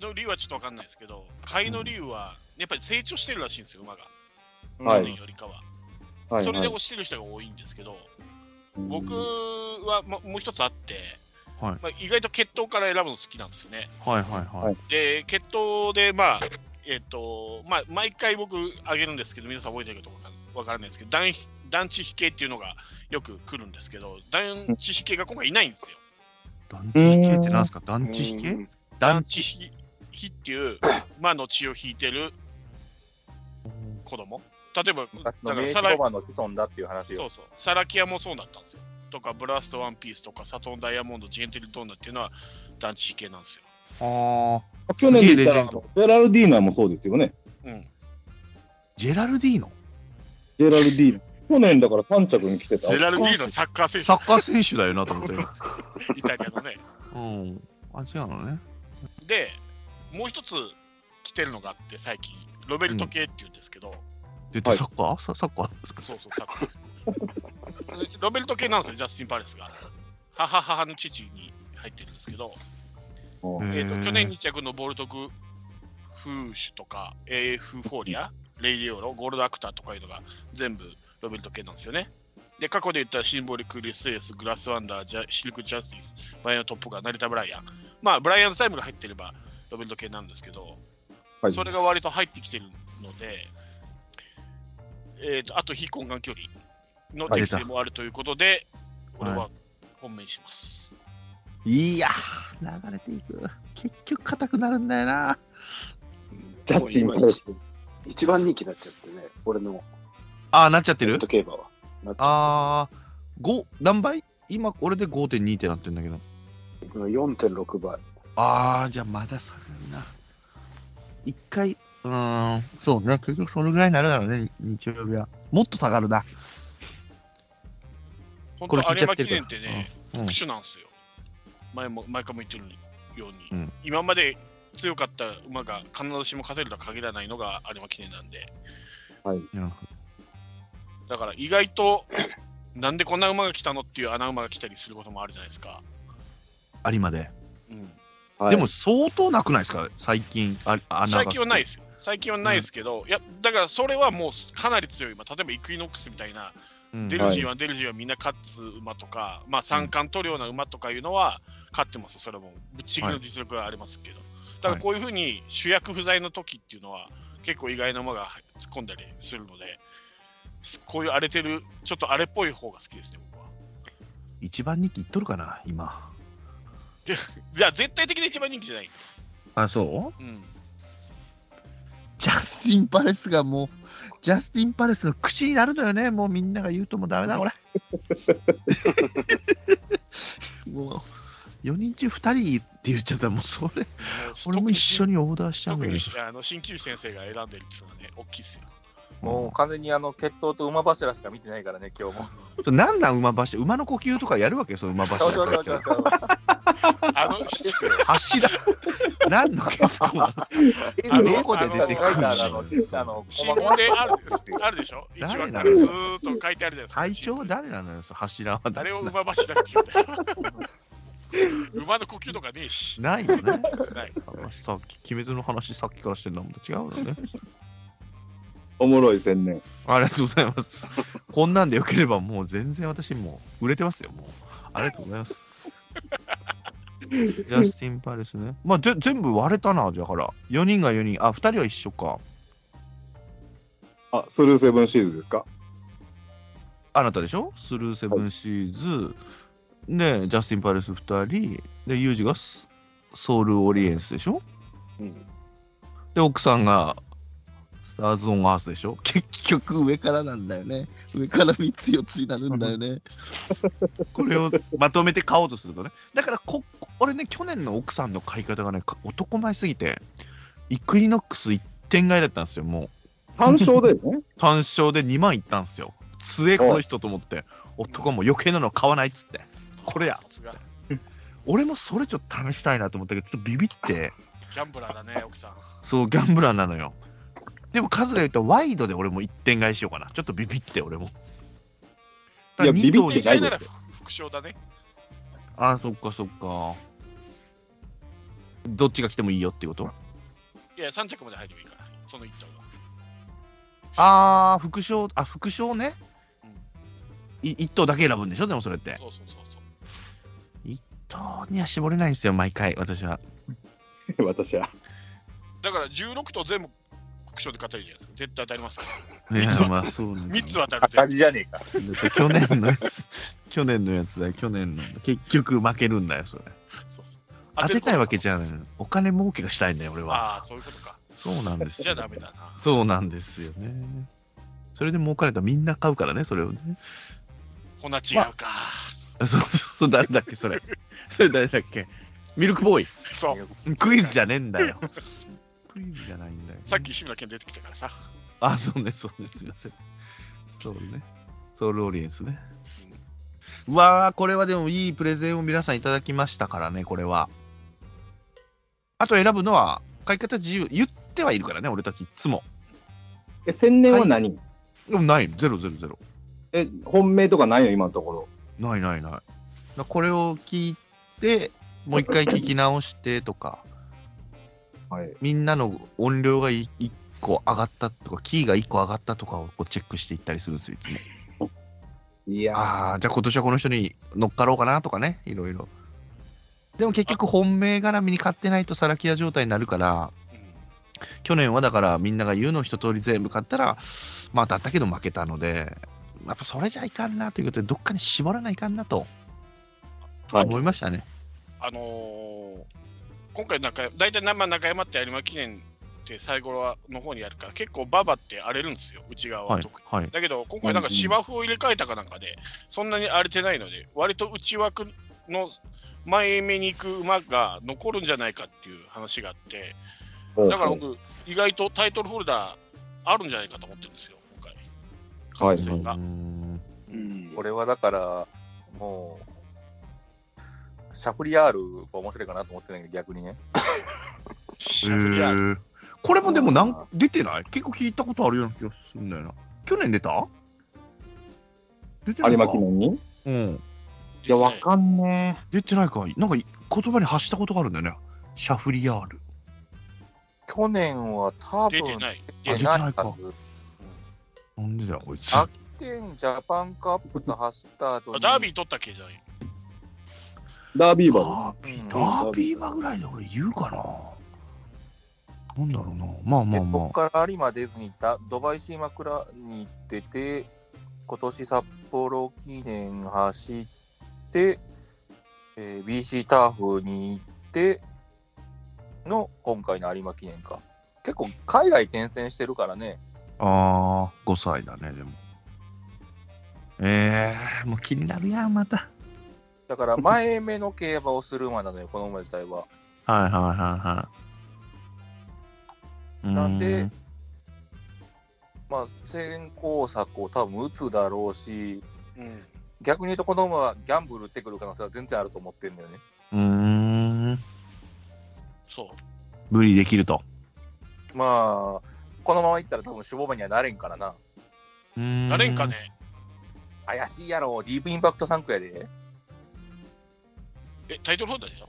の理由はちょっとわかんないですけど、買いの理由は、やっぱり成長してるらしいんですよ、馬が。はい去年よりかは。はい、それではい推してる人が多いんですけど、僕はももう一つあって、はいまあ、意外と血統から選ぶの好きなんですよね。はいはいはい。で、血統で、まあ、えっ、と、まあ、毎回僕あげるんですけど、皆さん覚えてるかどうかわからないですけど、団団地比系っていうのがよく来るんですけど、団地比系が今回いないんですよ。団地比系ってなんすか？団地比系うん団地比比っていう、馬の血を引いてる子供例えば、だからサラ名刺ロマンの子孫だっていう話よ。そうそう、サラキアもそうだったんですよ。とか、ブラストワンピースとか、サトンダイヤモンド、ジェンテルトーナっていうのは団地比系なんですよ。ああ。去年で言ったら、ジェンドジェラルディーナもそうですよね。うん。ジェラルディーノジェラルディーナ。去年だから3着に来てた。ゼラルディーノサッカー選サッカー選手だよなと思って。手、イタリアのね。うん。あ、違うのね。で、もう一つ来てるのがあって、最近、ロベルト系っていうんですけど、で、でサッカー？ササッカー？ですかそうそう、サッカー。ロベルト系なんですよ、ジャスティン・パレスが。母母の父に入ってるんですけど、うんえー、と去年2着のボルドグフーシュとか、エフフォーリア、レイディオーロ、ゴールドアクターとかいうのが全部ロベルト系なんですよね。で、過去で言ったらシンボリック・リスエース、グラスワンダー、ジャシルク・ジャスティス、マヤノトップガン、ナリタブライアン。まあ、ブライアンズタイムが入ってればロベルト系なんですけど、はいそれが割と入ってきてるので、えー、とあと非根幹距離の適性もあるということで、俺は本命にします。いやー、流れていく。結局硬くなるんだよな。ジャスティン・パレス。一番人気になっちゃってね、俺のあー、なっちゃってる？競馬は。あー、5、何倍？今、俺で5.2ってなってんだけど。ってる4.6倍。あー、じゃあまだ下がるな。一回、うーん、そうね、結局それぐらいになるだろうね、日曜日は。もっと下がるな。本これ当、有馬記聞いちゃってるから念ってね、うん特殊なんですよ。前も、前からも言ってるように、うん今まで強かった馬が必ずしも勝てるとは限らないのが有馬記念なんで、うんだから意外と、なんでこんな馬が来たのっていう穴馬が来たりすることもあるじゃないですか。有馬で。うん、はいでも相当なくないですか？最近、あ穴が最近はないですよ。最近はないですけど、いや、だからそれはもうかなり強い馬、例えばイクイノックスみたいな、うんデルジーはデルジーはみんな勝つ馬とか、まあ三冠取るような馬とかいうのは勝ってますよ、それも。ぶっちぎりの実力がありますけど。ただこういうふうに主役不在の時っていうのは結構意外な馬が突っ込んだりするので、こういう荒れてる、ちょっと荒れっぽい方が好きですね、僕は。一番人気いっとるかな、今。じゃあ絶対的に一番人気じゃない。あ、そう？うん。ジャスティン・パレスがもうジャスティン・パレスの口になるのよね。もうみんなが言うともうダメだ、これ。もう、4人中2人って言っちゃったら、もうそれ、俺も一緒に。にオーダーしちゃうのよ特に。あの鍼灸師先生が選んでるっていうのはね、大きいっすよ。もう完全にあの血統と馬柱しか見てないからね、今日も。そうなんなん馬柱？馬の呼吸とかやるわけ？よ、その馬そうそうそう柱。そう。あの、柱。何の結構なのあのどこで出てくるんだあのあの新細聞であるあるでしょ？一誰話からずなのーっと書いてあるじゃないですか。隊長？は誰なの？よ、その柱はあ誰れを馬柱って言うんだ？よ。馬の呼吸とかねえし。ないよね。ない。話さっき、鬼滅の話さっきからしてるのも違うのね。おもろい宣伝。ありがとうございます。こんなんでよければもう全然私もう売れてますよ、もう。ありがとうございます。ジャスティン・パレスね。まあ、ぜ全部割れたな、じゃあから。4人が4人。あ、2人は一緒か。あ、スルーセブンシーズですか？あなたでしょ？スルーセブンシーズ。で、ジャスティン・パレス2人。で、ユージがスソウル・オリエンスでしょ？うん。で、奥さんがスターズ・オン・アースでしょ？結局上からなんだよね。上から3つ4つになるんだよね。これをまとめて買おうとするとね。だからこ、俺ね、去年の奥さんの買い方がね、か男前すぎて、イクイノックス1点買いだったんですよ、もう。単勝だよね。単勝で2万いったんですよ。強え、この人と思って。男も余計なの買わないっつって。これやさ。すが。俺もそれちょっと試したいなと思ったけど、ちょっとビビって。ギャンブラーだね、奥さん。そう、ギャンブラーなのよ。でも、数が言うと、ワイドで俺も1点買いしようかな。ちょっとビビって、俺も。いやビビってないよ副賞だね。ああ、そっかそっか。どっちが来てもいいよってこと？いや、3着まで入ればいいから、その1頭が。ああ、副賞、あ、副賞ね？うん。い一頭だけ選ぶんでしょ？でもそれって。そうそうそうそう。一頭には絞れないんですよ、毎回、私は。私は。だから16頭全部副賞で買ったらいいじゃないですか。絶対当たりますから。いや、まあそうなんだ3つは当たる当たりじゃねえか。去年のやつ、去年のやつだよ、去年の。結局負けるんだよ、それ。そうそう当てたいわけじゃゃない。お金儲けがしたいんだよ、俺は。ああ、そういうことか。そうなんですよ。じゃあダメだな。そうなんですよね。それで儲かれたらみんな買うからね、それをね。ほな違うか。そうそうそう、誰だっけ、それ。それ誰だっけ。ミルクボーイ。そう。クイズじゃねえんだよ。クイズじゃないんだよ、さっき志村けん出てきたからさ。あ、そうね、そうね、すいません。そうね。ソウルオリエンスね。うわー、これはでもいいプレゼンを皆さんいただきましたからね、これは。あと選ぶのは、書き方自由。言ってはいるからね、俺たちいつも。え、宣伝は何、でもない、ゼロゼロゼロ。え、本命とかないの？今のところ。ないないない。これを聞いて、もう一回聞き直してとか、はい。みんなの音量がい一個上がったとか、キーが一個上がったとかをこうチェックしていったりするんですよ、いつも。いやああ、じゃあ今年はこの人に乗っかろうかなとかね、いろいろ。でも結局本命絡みに買ってないとサラキア状態になるから、うん去年はだからみんなが言うのを一通り全部買ったら、まあ当たったけど負けたので、やっぱそれじゃいかんなということで、どっかに絞らないかんなとはい思いましたね。あのー今回なんか、大体生中山って有馬記念って最後の方にやるから、結構ババって荒れるんですよ、内側は特に。。はい。だけど、今回なんか芝生を入れ替えたかなんかで、そんなに荒れてないので、割と内枠の前目に行く馬が残るんじゃないかっていう話があって、だから僕、意外とタイトルホルダーあるんじゃないかと思ってるんですよ、今回。可能性が。うんうんこれはだから、もう、シャフリヤールが面白いかなと思ってないけど、逆にね。シャフリヤールへーこれもでもなん出てない？結構聞いたことあるような気がするんだよな。去年出た？出てないか有馬記念に？うん。いや、わかんね出てないか。なんか言葉に発したことがあるんだよね。シャフリヤール。去年は多分出てない。出てないはず。なんでだよ、こいつ。秋天ジャパンカップと走った後にダービー取ったっけ？じゃない。え。ダービーバーです。ダービー、ダービー馬ぐらいで俺言うかな。なんだろうな。まあまであまここから有馬出ずにだドバイシーマクラに出て、今年札幌記念走って、えー BC ターフに行っての今回の有馬記念か。結構海外転戦してるからね、ああ、5歳だね、でも。ええもう気になるやん、また。だから前目の競馬をする馬なのよ、この馬自体は。はいはいはいはい。なんでんまあ、先行策を多分打つだろうし、うん。逆に言うとこの馬はギャンブル打ってくる可能性は全然あると思ってるんだよね。うーん。そう。無理できると。まあ、このままいったら多分守護馬にはなれんからな。うーんなれんか。ね。怪しいやろ、ディープインパクト3区やで。え、タイトルホルダーでしょ？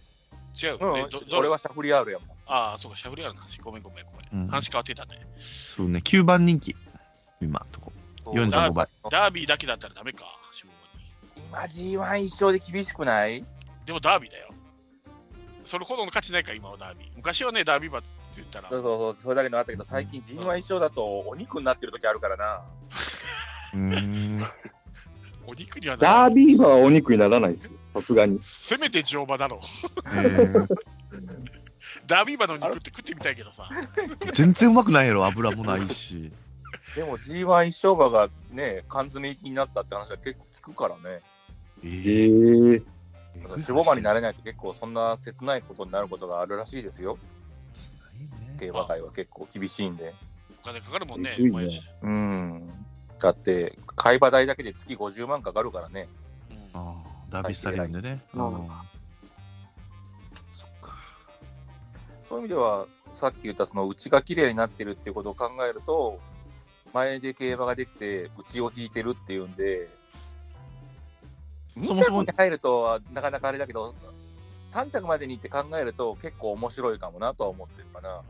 違う。うんえど、ど俺はシャフリヤールやもん。ああ、そうか、シャフリアールの話。ごめんごめんごめん。うん話変わってたね。そうね、9番人気。今、とこ。そう45倍。ダービーだけだったらダメか、下に。今 G1 一勝で厳しくない？でもダービーだよ。それほどの価値ないか、今はダービー。昔はね、ダービー馬って言ったら、そうそうそう、それだけのあったけど、最近 G1 一勝だとお肉になってる時あるからな。うーん。お肉にはなダービー馬はお肉にならないですよ。さすがに。せめて乗馬だろダービー馬の肉って食ってみたいけどさ。全然うまくないやろ、油もないし。でも G1 一勝馬がね、缶詰になったって話は結構聞くからね。ええーえ守護馬になれないと結構そんな切ないことになることがあるらしいですよ。競馬界は結構厳しいんで。お金かかるもんね。ねうん。だって、買い場代だけで月50万かかるからね。うんああ、ダービースタリオンでね。そっか。そういう意味では、さっき言ったその内が綺麗になってるっていうことを考えると、前で競馬ができて、内を引いてるっていうんで、2そもそも着に入るとはなかなかあれだけど、3着までにって考えると結構面白いかもなとは思ってるかな。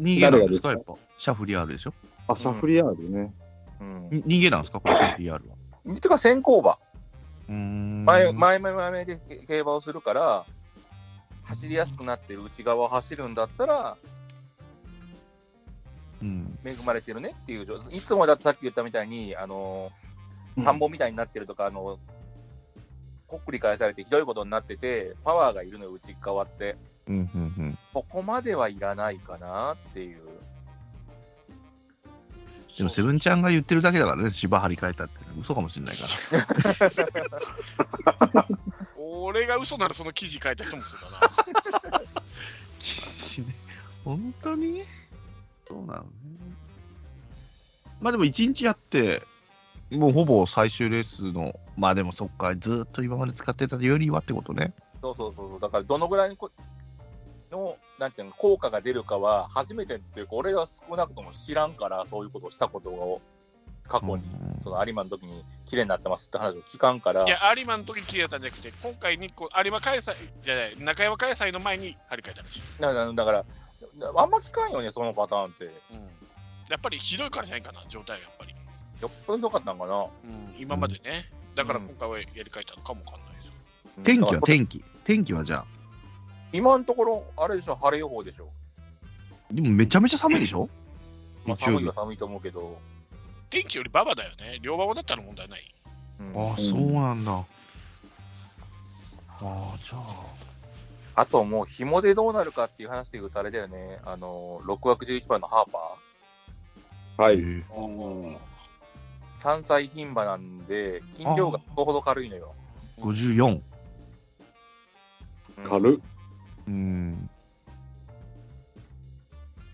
逃げなんですか、やっぱ？シャフリヤールでしょ？あ、シャフリヤールね。うん。に逃げなんですか、これ、シャフリヤールは？実は先行馬。前前前前々で競馬をするから、走りやすくなってる内側を走るんだったら、うん。恵まれてるねっていういつもだってさっき言ったみたいに、あのー田んぼみたいになってるとか、あのこっくり返されてひどいことになってて、パワーがいるのよ、内側って。うん、うん、うん。ここまではいらないかなっていう。でも、セブンちゃんが言ってるだけだからね、芝張り替えたって。嘘かもしれないから。俺が嘘ならその記事書いた人もそうだな。本当に？そうなのね。まあでも一日やって、もうほぼ最終レースの、まあでもそっか、ずっと今まで使ってたよりはってことね。そうそうそうそう、だからどのぐらいの、なんていうの、効果が出るかは、初めてっていうか、俺は少なくとも知らんから、そういうことをしたことを、過去に、うんその有馬の時に綺麗になってますって話を聞かんからい、や、有馬の時綺麗だったんじゃなくて、今回にこう有馬開催じゃない、中山開催の前に張り替えたらしい。だから、だからあんま聞かんよね、そのパターンって。うん、やっぱりひどいからじゃないかな、状態がやっぱり。よっぽどひどかったんかな。うん、今までね。だから今回はやり替えたのかもわかんないですよ。天気は天気。天気はじゃあ。今のところ、あれでしょ、晴れ予報でしょ。でもめちゃめちゃ寒いでしょ？まあ、寒いは寒いと思うけど、天気より馬場だよね。両馬場だったら問題ない。うんああ、そうなんだ。ああ、じゃあ。あともう、紐でどうなるかっていう話で言うと、あれだよね、あの6枠11番のハーパー、はい。えーうん3歳牝馬なんで、斤量がそこほど軽いのよ。54。うん軽っ。うん。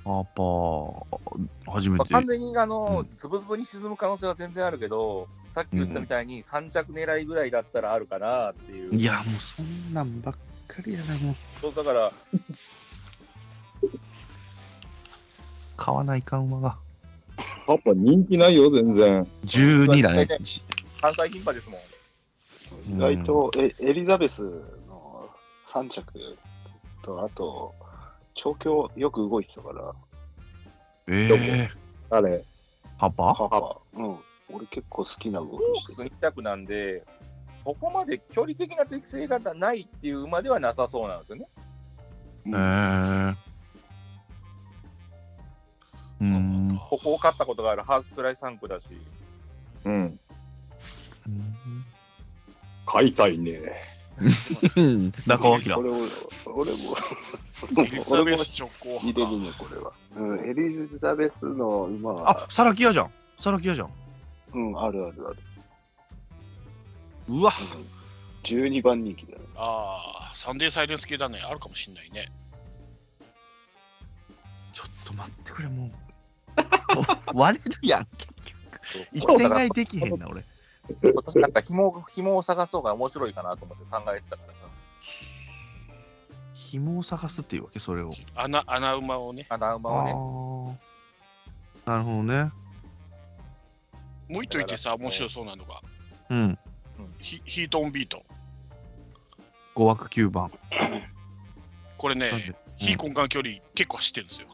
パパ、初めて。まあ完全にあの、ズブズブに沈む可能性は全然あるけど、さっき言ったみたいに3着狙いぐらいだったらあるかなっていう。いや、もうそんなんばっかりやな、もう。そうだから、買わないかん馬が。パパ人気ないよ、全然。12だね。関西牝馬ですもん。意外とエエリザベスの3着と、あと、調教よく動いてたから、ええあれ。パパ母、うん、俺結構好きな動ホきしてる。ークス2着なんで、ここまで距離的な適性がないっていう馬ではなさそうなんですよね。ええうん。ここを勝ったことがあるハースプライ3区だし、うん。買いたいね。うん中尾明。俺も、俺も、エリザ俺もベス直行入れる派ね、これは。うん、エリザベスの馬はあ、、サラキアじゃん。サラキアじゃん。うん、あるあるある。うわ、うん、12番人気だよね。ああ、サンデーサイレンス系だね。あるかもしんないね。ちょっと待ってくれ、もう。割れるやん、結局。一点買いできへんな、俺。今年なんか紐紐を探そうが面白いかなと思って考えてたからさ。紐を探すっていうわけ、それを。穴穴馬をね。穴馬あをね。ーなるほどね。もう一頭いてさ、面白そうなのが、うん。ヒヒートオンビート。5枠9番。これね、非根幹距離結構走ってるんですよ。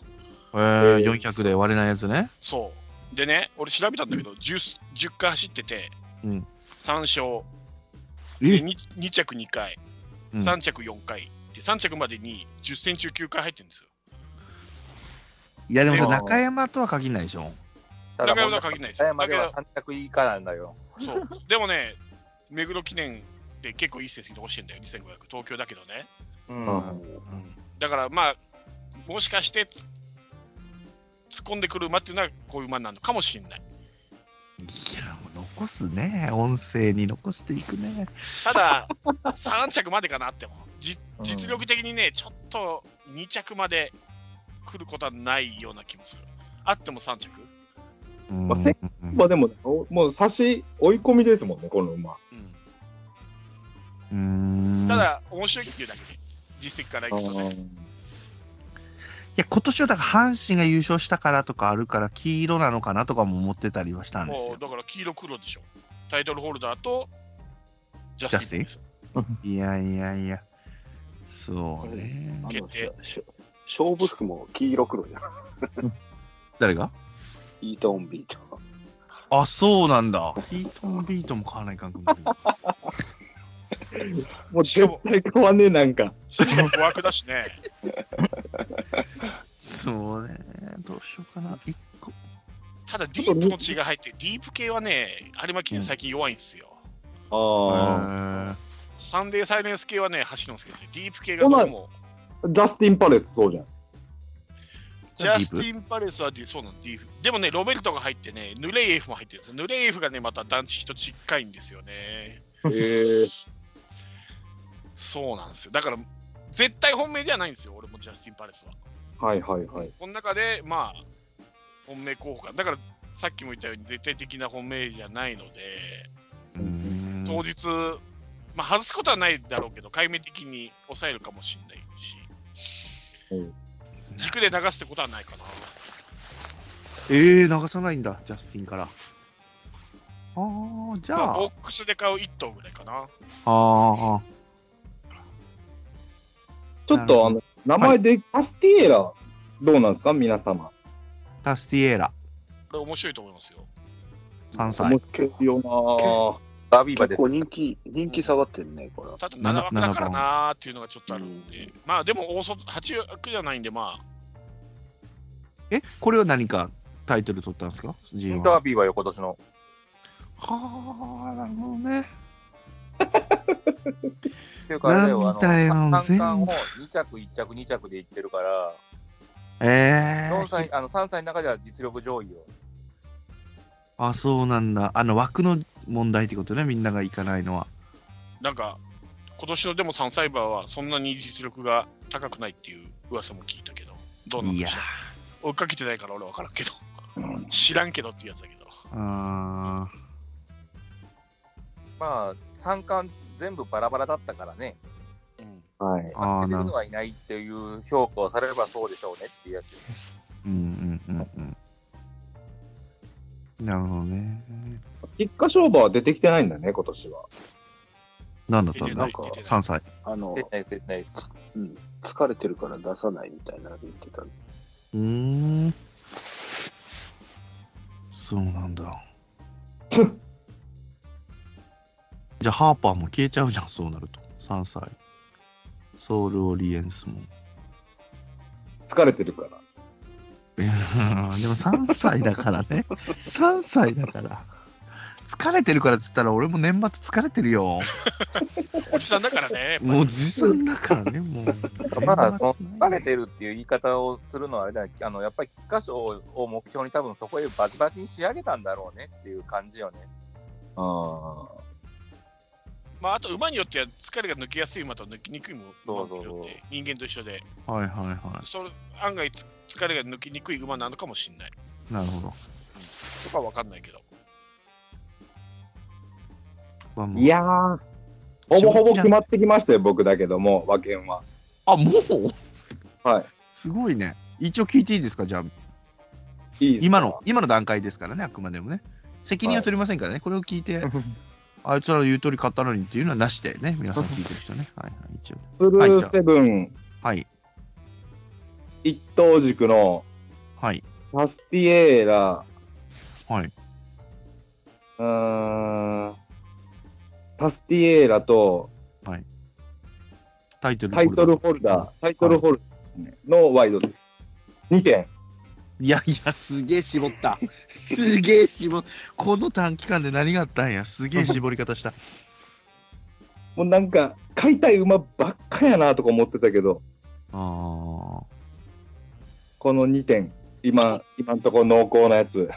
えー、400で割れないやつね。そう。でね、俺調べたんだけど、10, 10回走ってて、うん3勝、え？で 2, 2着2回、うん3着4回、で3着までに10戦中9回入ってるんですよ。いや、でもさ、中山とは限らないでしょ？中山とは限らないです中山ではだ3着以下なんだよ。そう。でもね、目黒記念で結構いい成績残してんだよ、2500。東京だけどね。うん。だからまあ、もしかしてつ突っ込んでくる馬っていうのはこういう馬なのかもしれない。いや、もう残すね。音声に残していくね。ただ、3着までかなっても、じうん実力的にね、ちょっと2着まで来ることはないような気もする。あっても3着？うんまあせうんまあでも、もう差し追い込みですもんね、この馬。うんうんただ、面白いっていうだけで、実績からいくとね。いや、今年はだから阪神が優勝したからとかあるから、黄色なのかなとかも思ってたりはしたんですよもう。だから黄色黒でしょ。タイトルホルダーとジャスティンです。いやいやいや。そうねあ。の決定しょ勝負服も黄色黒じゃん。誰が？イートオンビート。あ、そうなんだ。ヒートンビートも買わないかんく。もう絶対変わんねえ、なんか。しかも小枠だしね。そうね。どうしようかな。一個。ただ、ディープの血が入って、ディープ系はね、有馬記念最近弱いんですよ。あサンデーサイレンス系はね、走るんですけどね、ディープ系がどうも、あ。ジャスティン・パレス、そうじゃん。ジャスティン・パレスはディそうなの、ディープ。でもね、ロベルトが入ってね、ヌレイエフも入ってるヌレイエフがね、また団地と近いんですよね。へえ。そうなんですよ。だから、絶対本命じゃないんですよ、俺もジャスティン・パレスは。はいはいはい。この中で、まあ、本命候補か。だから、さっきも言ったように、絶対的な本命じゃないので、うん当日、まあ、外すことはないだろうけど、壊滅的に抑えるかもしれないしうん、軸で流すってことはないかな。えー、流さないんだ、ジャスティンから。ああ、じゃまあ、あ。ボックスで買う1頭ぐらいかな。ああ。ちょっとあの、名前でカスティエラ、どうなんですか、皆様。タスティエーラ、これ面白いと思いますよ。3歳面。白いよダービー馬です結構。人気、人気下がってるね、これ。ただな7枠だからなーっていうのがちょっとあるんで、まあでも大外8枠じゃないんで、まあ、え、これは何かタイトル取ったんですか ?G1。はダービーはよ、今年の。あ、なるほどね。っていうか、あれよ、あなんだよの、全三冠を2着、1着、2着でいってるから、え4歳ー、あの3歳の中では実力上位よ。あ、そうなんだ。あの枠の問題ってことね、みんなが行かないのは。なんか、今年のでも3歳馬はそんなに実力が高くないっていう噂も聞いたけど、どうなんいやでしょう追いかけてないから俺分からんけど、知らんけどってやつだけど。あまあ、三冠全部バラバラだったからね、うんはい。ーあー、なるほど。出てるのはいないっていう評価をされればそうでしょうねっていうやつ。うんうんうんうん。なるほどね。菊花勝負は出てきてないんだね、今年は。なんだったんだなんか出てない ?3 歳。あの出、てない、出てないです。うん、疲れてるから出さないみたいなの言ってた。うーん。そうなんだ。じゃあ、ハーパーも消えちゃうじゃん、そうなると。3歳。ソウルオリエンスも。疲れてるから。いやーでも3歳だからね。3歳だから。疲れてるからっつったら、俺も年末疲れてるよ。おじさんだからね。もうじさんだからね、もう。まあ、疲れてるっていう言い方をするのはあれだあのやっぱり菊花賞を目標に多分そこへバチバチに仕上げたんだろうねっていう感じよね。あまあ、あと馬によっては疲れが抜けやすい馬と抜きにくい馬も人間と一緒で、はいはいはそれ案外つ疲れが抜きにくい馬なのかもしれない。い。なるほど。とかわかんないけど。いやー、ほぼほぼ決まってきましたよ、僕だけども、馬券は。あ、もう？はい。すごいね。一応聞いていいですかじゃあ、いいですか？今の、今の段階ですからね、あくまでもね。責任は取りませんからね。これを聞いて、あいつらの言う通り買ったのにっていうのはなしでね、皆さん聞いてる人ね。はいはい、一応。ツルーセブンはい。一等軸のはい。タスティエーラ、はい。うーん、タスティエーラとタイトルタイトルホルダー、タイトルホルダーですね、のワイドです。2点。いやいや、すげえ絞った。すげえ絞っこの短期間で何があったんや。すげえ絞り方した。もうなんか、買いたい馬ばっかやなとか思ってたけど、ああ。この2点、今、今んとこ濃厚なやつ。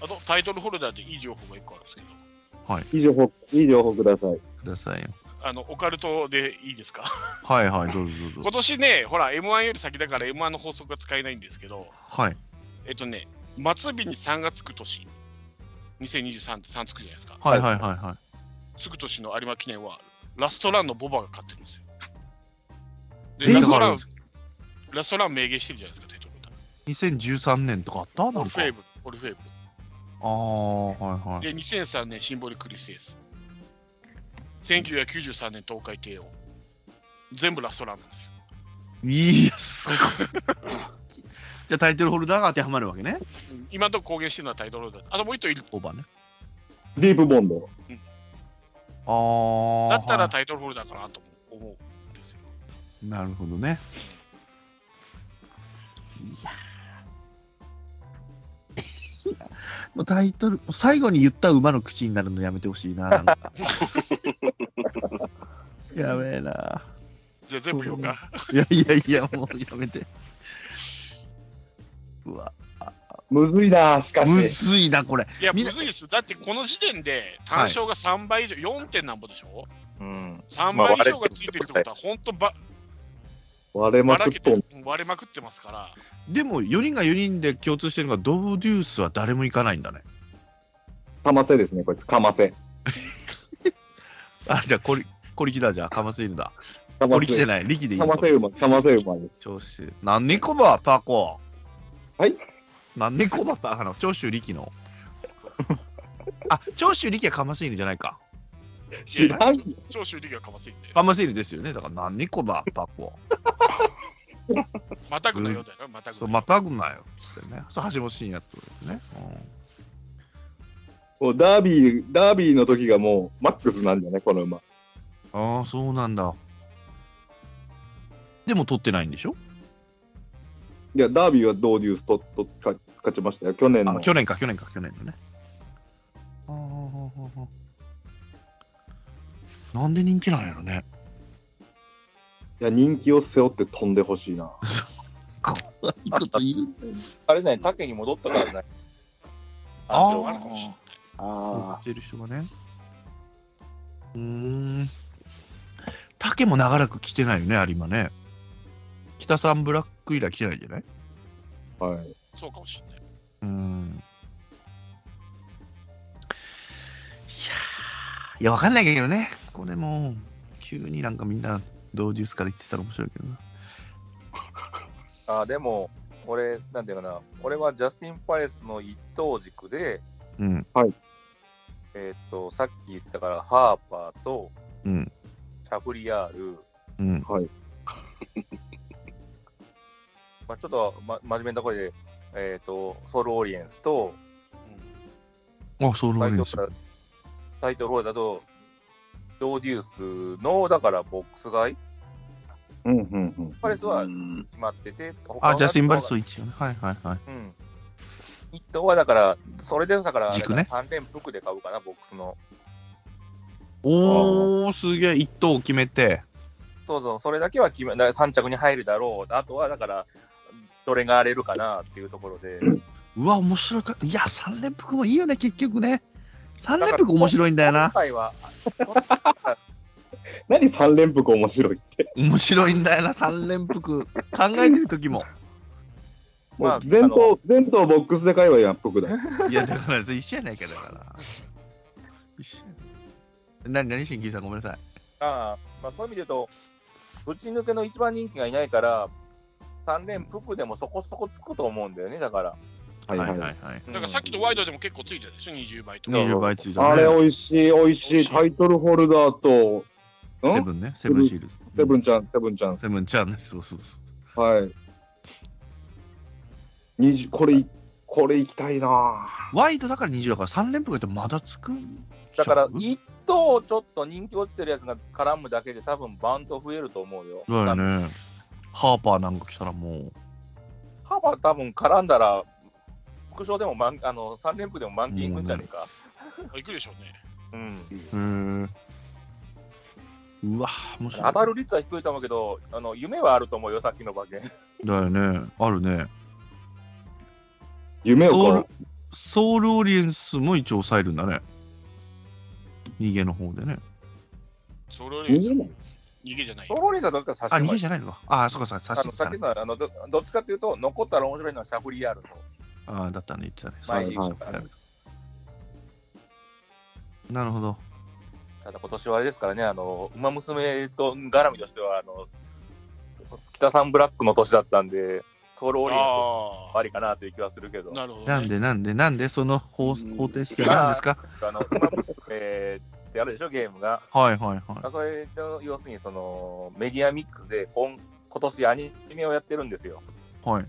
あとタイトルホルダーでいい情報が1個あるんですけど、いい情報、いい情報ください。くださいよ。あのオカルトでいいですか？はいはい、どうぞどうぞ今。年ね、ほら、M1 より先だから M1 の法則が使えないんですけど、はい。えっとね、末尾に3がつく年、2023って3つくじゃないですか。はいはいはいはい。つく年の有馬記念は、ラストランのボバが勝ってるんですよ。で、えラストランラストラン明言してるじゃないですか、タイトルホルダー2013年とかあった？オルフェーブル、オルフェーブああ、はいはい。ル。で、2003年シンボリクリスエース。1993年東海帝王。全部ラストランなんですよ。いや、すごい。じゃあタイトルホルダーが当てはまるわけね。うん今のところ公言してるのはタイトルホルダー。あともう一頭いる。オーバーね。ディープボンド。ああ。だったらはタイトルホルダーかなと思うんですよ。いなるほどね。いやーもうタイトル、最後に言った馬の口になるのやめてほしいな。なんか やべえな。じゃあ全部言おうか。いやいやいや、もうやめて。うわ、むずいな、しかむし。ずいな、これ。いや、みんなむずいですよ。だってこの時点で単勝が3倍以上、4. 点なんぼでしょ？うん。?3 まあ倍以上がついてるってことは、本当ば割れまくっ。割れまくってますから、でも、4人が4人で共通してるのが、ドーデュースは誰も行かないんだね。かませですね、こいつ。かませ。あ、じゃあ、こり、こりきだ、じゃあ、かますいるだ。かませ。こりきじゃない、力でいいのかませ馬、かませ馬です。長州。何猫ば、タコ。はい。何猫ば、タコの、長州力の。あ、長州力はかますいるじゃないか。知らんよ。長州力がかませんで、かますいるですよね。だから、何猫ば、タコ。またぐのようだよ、またぐそう、またぐなよ。つってね。そう、橋本真也ってことですね。もうダービー、ダービーの時がもうマックスなんだね、この馬。うん、ああ、そうなんだ。でも、取ってないんでしょ？いや、ダービーはドーデュースととか勝ちましたよ。去年の。あ去年か、去年か、去年のね。ああなんで人気なんやろね。いや、人気を背負って飛んでほしいな。怖いこと言うんだよ。あれじゃない、竹に戻ったからじゃない。ああるかもしれない。あ売ってる人がね。うーん。竹も長らく来てないよね、有馬ね。北三ブラック以来来てないんじゃない？あ、はい。そうかもしれない。うーん。いやーいや、わかんないけどね。これもう、急になんかみんな、ドーデュースから言ってたら面白いけどな。あでも、俺、なんていうかな、俺はジャスティン・パレスの一等軸で、うん。えっ、と、さっき言ったから、ハーパーとうん。シャフリヤール、うん。まあ、ちょっと、ま、真面目なところで、えっ、と、ソウルオリエンスと、あ、そうなんですタイトルタイトルローだと、ドーデュースの、だからボックス買い？うん、うん、うん。パレスはうん決まってて、あ、ジャスティン・バレス一応ね。はいはいはい。うん。一等はだから、それでだから、軸ね3連服で買うかな、ボックスの。おー、すげえ、一等を決めて。そうそう、それだけは決め、だ3着に入るだろう。あとはだから、どれが荒れるかなっていうところで。うわ、面白いか。いや、三連服もいいよね、結局ね。三連服面白いんだよ今な。回は、何三連服面白いって？面白いんだよな、三連服。考えてる時も。まあ全頭、全頭ボックスで買えばやん、服だ。いや、だから、一緒やないか、だから。一緒や何、何、新規さん、ごめんなさい。ああまあ、そういう意味で言うと、ぶち抜けの一番人気がいないから、3連服でもそこそこつくと思うんだよね、だから。はいはい。はい。うんだからさっきとワイドでも結構ついてるでしょ、20倍とか。20倍ついた、ね。あれ美味しい、美味しい。タイトルホルダーと、ん？セブンね、セブンシールズ。セブンちゃん、セブンちゃん。セブンちゃんです、そうそうそう。はい。20これい、これ行きたいなワイドだから20だから3連服やってまだつくんだから、ちゃう一等ちょっと人気落ちてるやつが絡むだけで、多分バンと増えると思うよ。だよね。ハーパーなんか来たらもう。幅多分絡んだら、副賞でも満あの3連服でも満金いくんじゃねえか。いくでしょうね。うん。うわ、面白い。当たる率は低いと思うけど、あの夢はあると思うよ、さっきの馬券。だよね。あるね。夢をこソウル、ソウルオリエンスも一応抑えるんだね。逃げの方でね。それよう。り逃げない逃げじゃないソ。ロリンさんどっちか差しあ、馬逃げじゃないの？か。あ、そうか、そうか、あの差しささっきのあのどどっちかっていうと、残ったら面白いのはシャフリヤールの。あだったね、言ってたね。前そうはいにそうなるほど。ただ今年はあれですからね、あの、馬娘と絡みとしては、あの、北さんブラックの年だったんで、ソウルオリエンスあありかなという気はするけどあ、、なるほど、ね。なんで、なんで、なんで、その方うん方程式は何ですか？あの、馬娘ってあるでしょ、ゲームが。はいはいはい。それの要するにそのメディアミックスで今今年アニメをやってるんですよ。はい。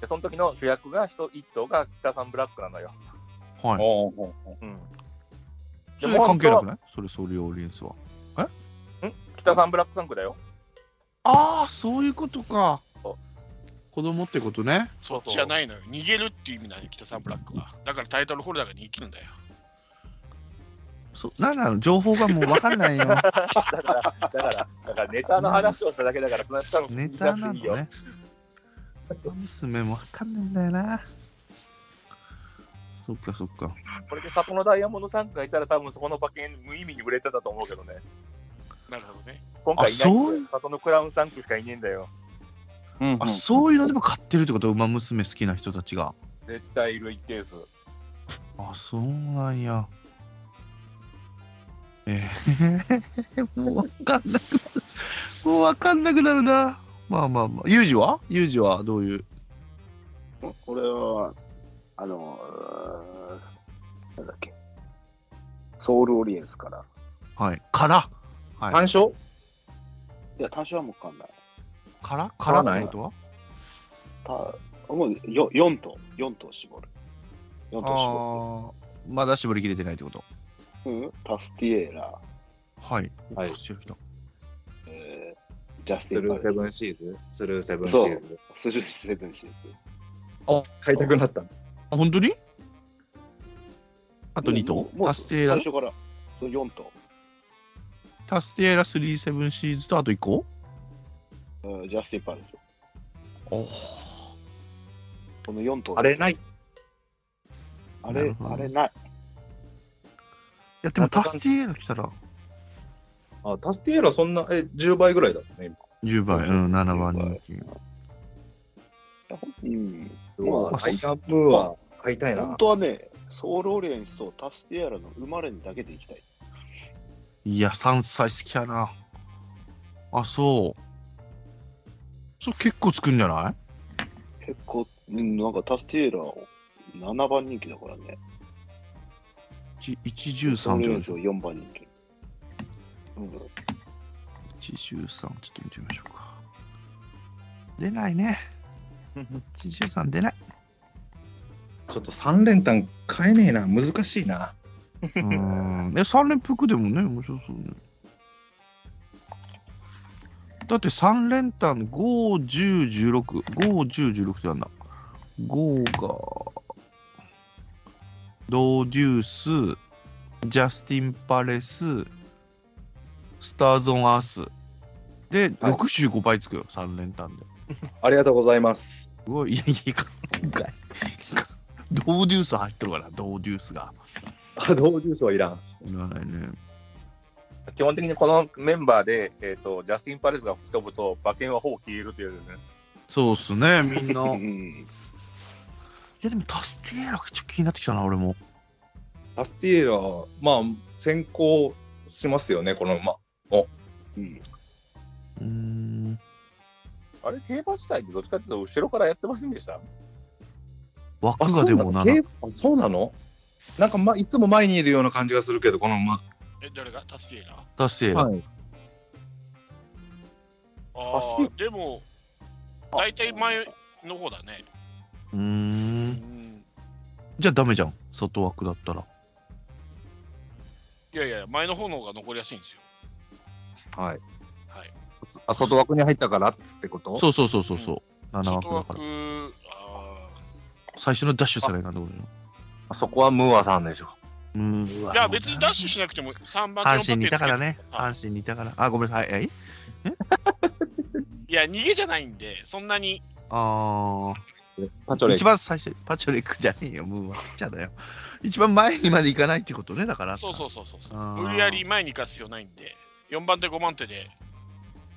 でその時の主役が一一頭が北さんブラックなのよ。はい。おうおうおううん、それ関係なくないそれ、ソウルオリエンスは。北さんブラック3区だよ。ああ、そういうことか。子供ってことね。そっちじゃないのよ。逃げるっていう意味なのよ、北さんブラックは。だからタイトルホルダーが逃げるんだよ。そなんなの？情報がもう分かんないよ。だから、だから、だからネタの話をしただけだから、そんな多分ネタなの。ね。娘も分かんないんだよな。そっかそっか。これで里のダイヤモンド3区がいたら、多分そこの馬券無意味に売れてたと思うけどね。なるほどね。今回いないんあそうだよ。里のクラウン3区しかいねえんだよ。うんあ、そういうのでも買ってるってこと？馬娘好きな人たちが。絶対いる一定数。あ、そうなんや。えー、もう分かんなくなる。もう分かんなくなるな。まあまあまあ。ユージは？ユージはどういう？これは、あの、うーんなんだっけ、ソウルオリエンスから。はい。から？はい。単勝？いや、単勝はもうわかんない。から？かかららない？ってことは？たもうよ4頭、4頭絞る。4頭絞ああ、まだ絞りきれてないってこと？る。うん、タスティエーラ、はい。はい。えー、ジャステスィン・パレルーセブンシーズスルーセブンシそう。ーズスルーセブンシーズ。買いたくなった。あ、本当に？あと2頭？タスティエラ？最、初から。そう4頭。タスティエラ37シーズとあと1個？うんジャスティン・パレス。おこの4頭。あれない？あれあれない。いや、でもタスティエラ来たらあ、タスティエーラそんな、え、10倍ぐらいだもんね、10倍、うん、7番人気。うん。まあアイアンムーは買いたいな本。当はね、ソウルオリエンスとタスティエーラの生まれにだけでいきたい。いや、3歳好きやな。あ、そう。そう、結構つくんじゃない？結構、うんなんかタスティエーラ7番人気だからね。?113 ソウルオリエンスとは4番人気。うん、113、ちょっと見てみましょうか。出ないね。113出ない。ちょっと3連単買えねえな。難しいな。うーん。え、3連服でもね、面白そうね。だって3連単5、10、16。5、10、16ってなんだ。5がドーデュース、ジャスティン・パレス、スターズ・オン・アース。で、はい65倍つくよ、3連単で。ありがとうございます。すごい、いやいや、かかドーデュース入ってるから、ドーデュースが。あ、ドーデュースはいらん。いらないね。基本的にこのメンバーで、えー、とジャスティン・パレスが吹き飛ぶと、馬券はほぼ消えるというですね。そうっすね、みんな。や、でもタスティエーラがちょっと気になってきたな、俺も。アスティエラ、まあ、先行しますよね、この馬。うん。うーん。あれ、競馬自体ってどっちかっていうと、後ろからやってませんでした枠がでもなそうなのあそうなの？なんか、ま、いつも前にいるような感じがするけど、この馬。え、誰が？タスティエラ？タスティエーラ。はい。あ走あ、でも、大体前の方だね。うん。じゃあダメじゃん、外枠だったら。いやいや、前の方の方が残りやすいんですよ。はい。はい。あ、外枠に入ったからっつってこと？そうそうそうそうそう。7枠外だから。枠、あ最初のダッシュされなんてことよ。あそこはムーアさんでしょ。うん。あ。いや、別にダッシュしなくても3番阪神にいたからね。はい阪神にいたから。あ、ごめんなさい。え？いや、逃げじゃないんで、そんなに。ああ。パチョレ一番最初、パチョレックじゃねえよ、ムーンはピッチャーだよ。一番前にまで行かないってことね、だから。そうそうそうそう無理やり前に行かす必要ないんで、4番手、5番手で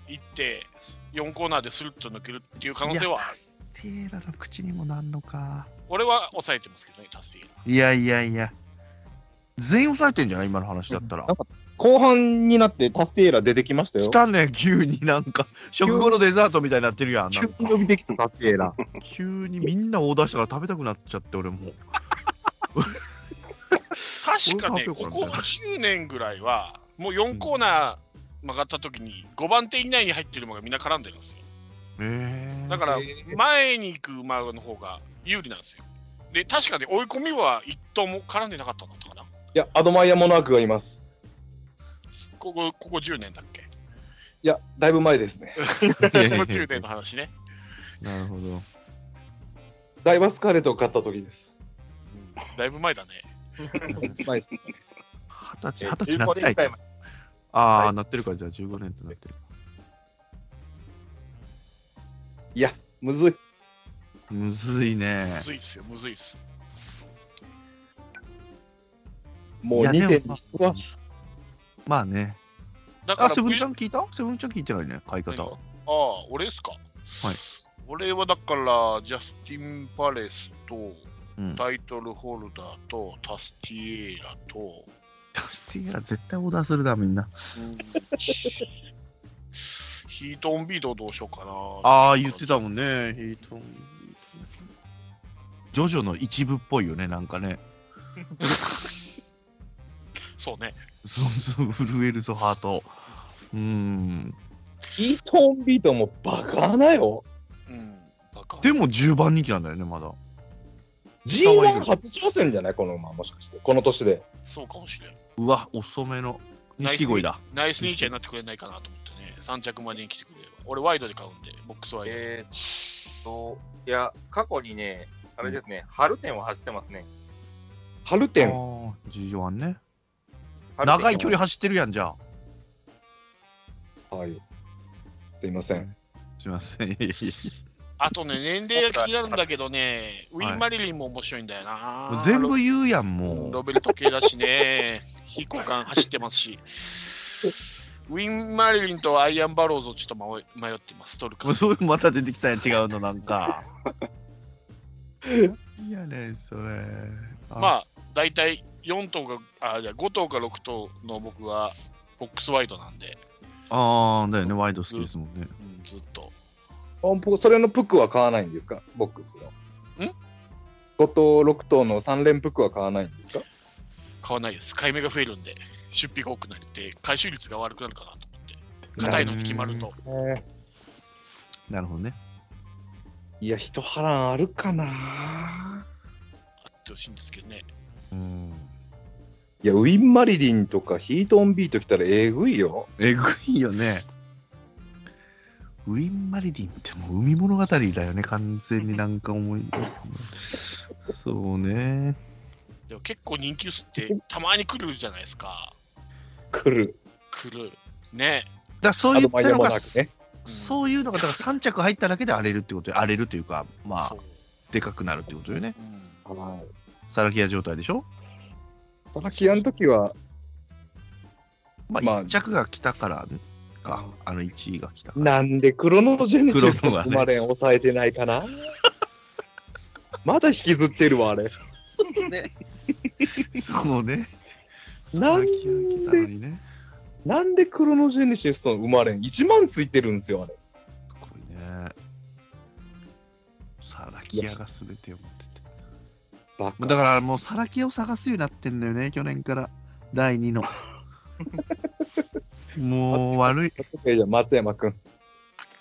行って、4コーナーでスルッと抜けるっていう可能性はある。ステーラの口にもなんのか。俺は抑えてますけどね、タスティエラ。いやいやいや。全員抑えてんじゃない？今の話だったら。後半になってタスティエラ出てきましたよ来。たね、急になんか、食後のデザートみたいになってるやん。急に伸びてきたタスティエラ。急にみんなオーダーしたから食べたくなっちゃって、俺も。確かね、これここ10年ぐらいは、もう4コーナー曲がった時に、5番手以内に入ってる馬がみんな絡んでるんですよ。えー、だから、前に行く馬の方が有利なんですよ。で、確かに追い込みは1頭も絡んでなかったんだったかな。いや、アドマイヤモナークがいます。ここ、ここ10年だっけ？いや、だいぶ前ですね。ここ 10年の話ね。なるほど。ダイバスカーレットを買った時です。だいぶ前だね。前です。二十歳、え二十歳なってない15年くらい前ああ、はいなってるから、じゃあ15年となってる。いや、むずい。むずいねむ。ずいっすよ、むずいっす。もう2いやでも点に人は。まあね。だからあ、セブンちゃんん聞いた？セブンちゃん聞いてないね、買い方。ああ、俺ですか？はい。俺はだから、ジャスティン・パレスと、うん。タイトルホルダーと、タスティエーラと、タスティエラ絶対オーダーするだ、みんな。ヒートオンビートどうしようかな。ああ、言ってたもんね。ヒートンジョジョの一部っぽいよね、なんかね。そうね。そうそう、震えるぞ、ハート。うーん。ヒートンビートもバカなよ。うん。だからでも10番人気なんだよね、まだ。G1 初挑戦じゃない？この馬、もしかして。この年で。そうかもしれん。うわ、遅めの。錦鯉だ。ナイスニーチャーになってくれないかなと思ってね。3着までに来てくれれば。俺、ワイドで買うんで、ボックスワイド。えーっと、いや、過去にね、あれですね、春天を走ってますね。あ春天。ー G1 ね。長い距離走ってるやん、じゃあ。はい。すいません。すいません。あとね、年齢が気になるんだけどね、ウィン・マリリンも面白いんだよな。全部言うやん、ロもロベルト系だしね、非交換走ってますし。ウィン・マリリンとアイアン・バローズをちょっと迷ってます、トルう。カもう。そういうのまた出てきたんや、違うの、なんか。いやね、それ。まあ、大体4頭が、あ、いや5頭か6頭の僕は、ボックスワイドなんで、ああ、だよね、ワイド好きですもんね。うん、ずっと。あ僕それのプックは買わないんですか？ボックスの。ん ?5 頭、6頭の3連プックは買わないんですか？買わないです。買い目が増えるんで、出費が多くなって、回収率が悪くなるかなと思って。硬いの決まると。えなるほどね。ーいや、一波乱あるかなあってほしいんですけどね。うん。いや、ウィン・マリリンとかヒート・オン・ビート来たらえぐいよ。えぐいよね。ウィン・マリリンってもう海物語だよね、完全になんか思い出すね。そうね。いでも結構人気薄ってたまに来るじゃないですか。来る。来る。ね。だからそういったのが、ね。そういうのが、だから3着入っただけで荒れるってことで、荒れるというか、まあでかくなるってことよね。うんはい。サラキア状態でしょ？サラキアの時は、まあ、まあ1着が来たからか、あの1位が来たから。なんでクロノジェネシスとクロノがね生まれん抑えてないかな？まだ引きずってるわ、あれ。ね。そうね。なんでね。なんでクロノジェネシスと生まれん ?1 万ついてるんですよ、あれ。これね。サラキアが全てを。だからもうサラキアを探すようになってんだよね、去年から。第2の。もう悪い。えじゃあ松山くん。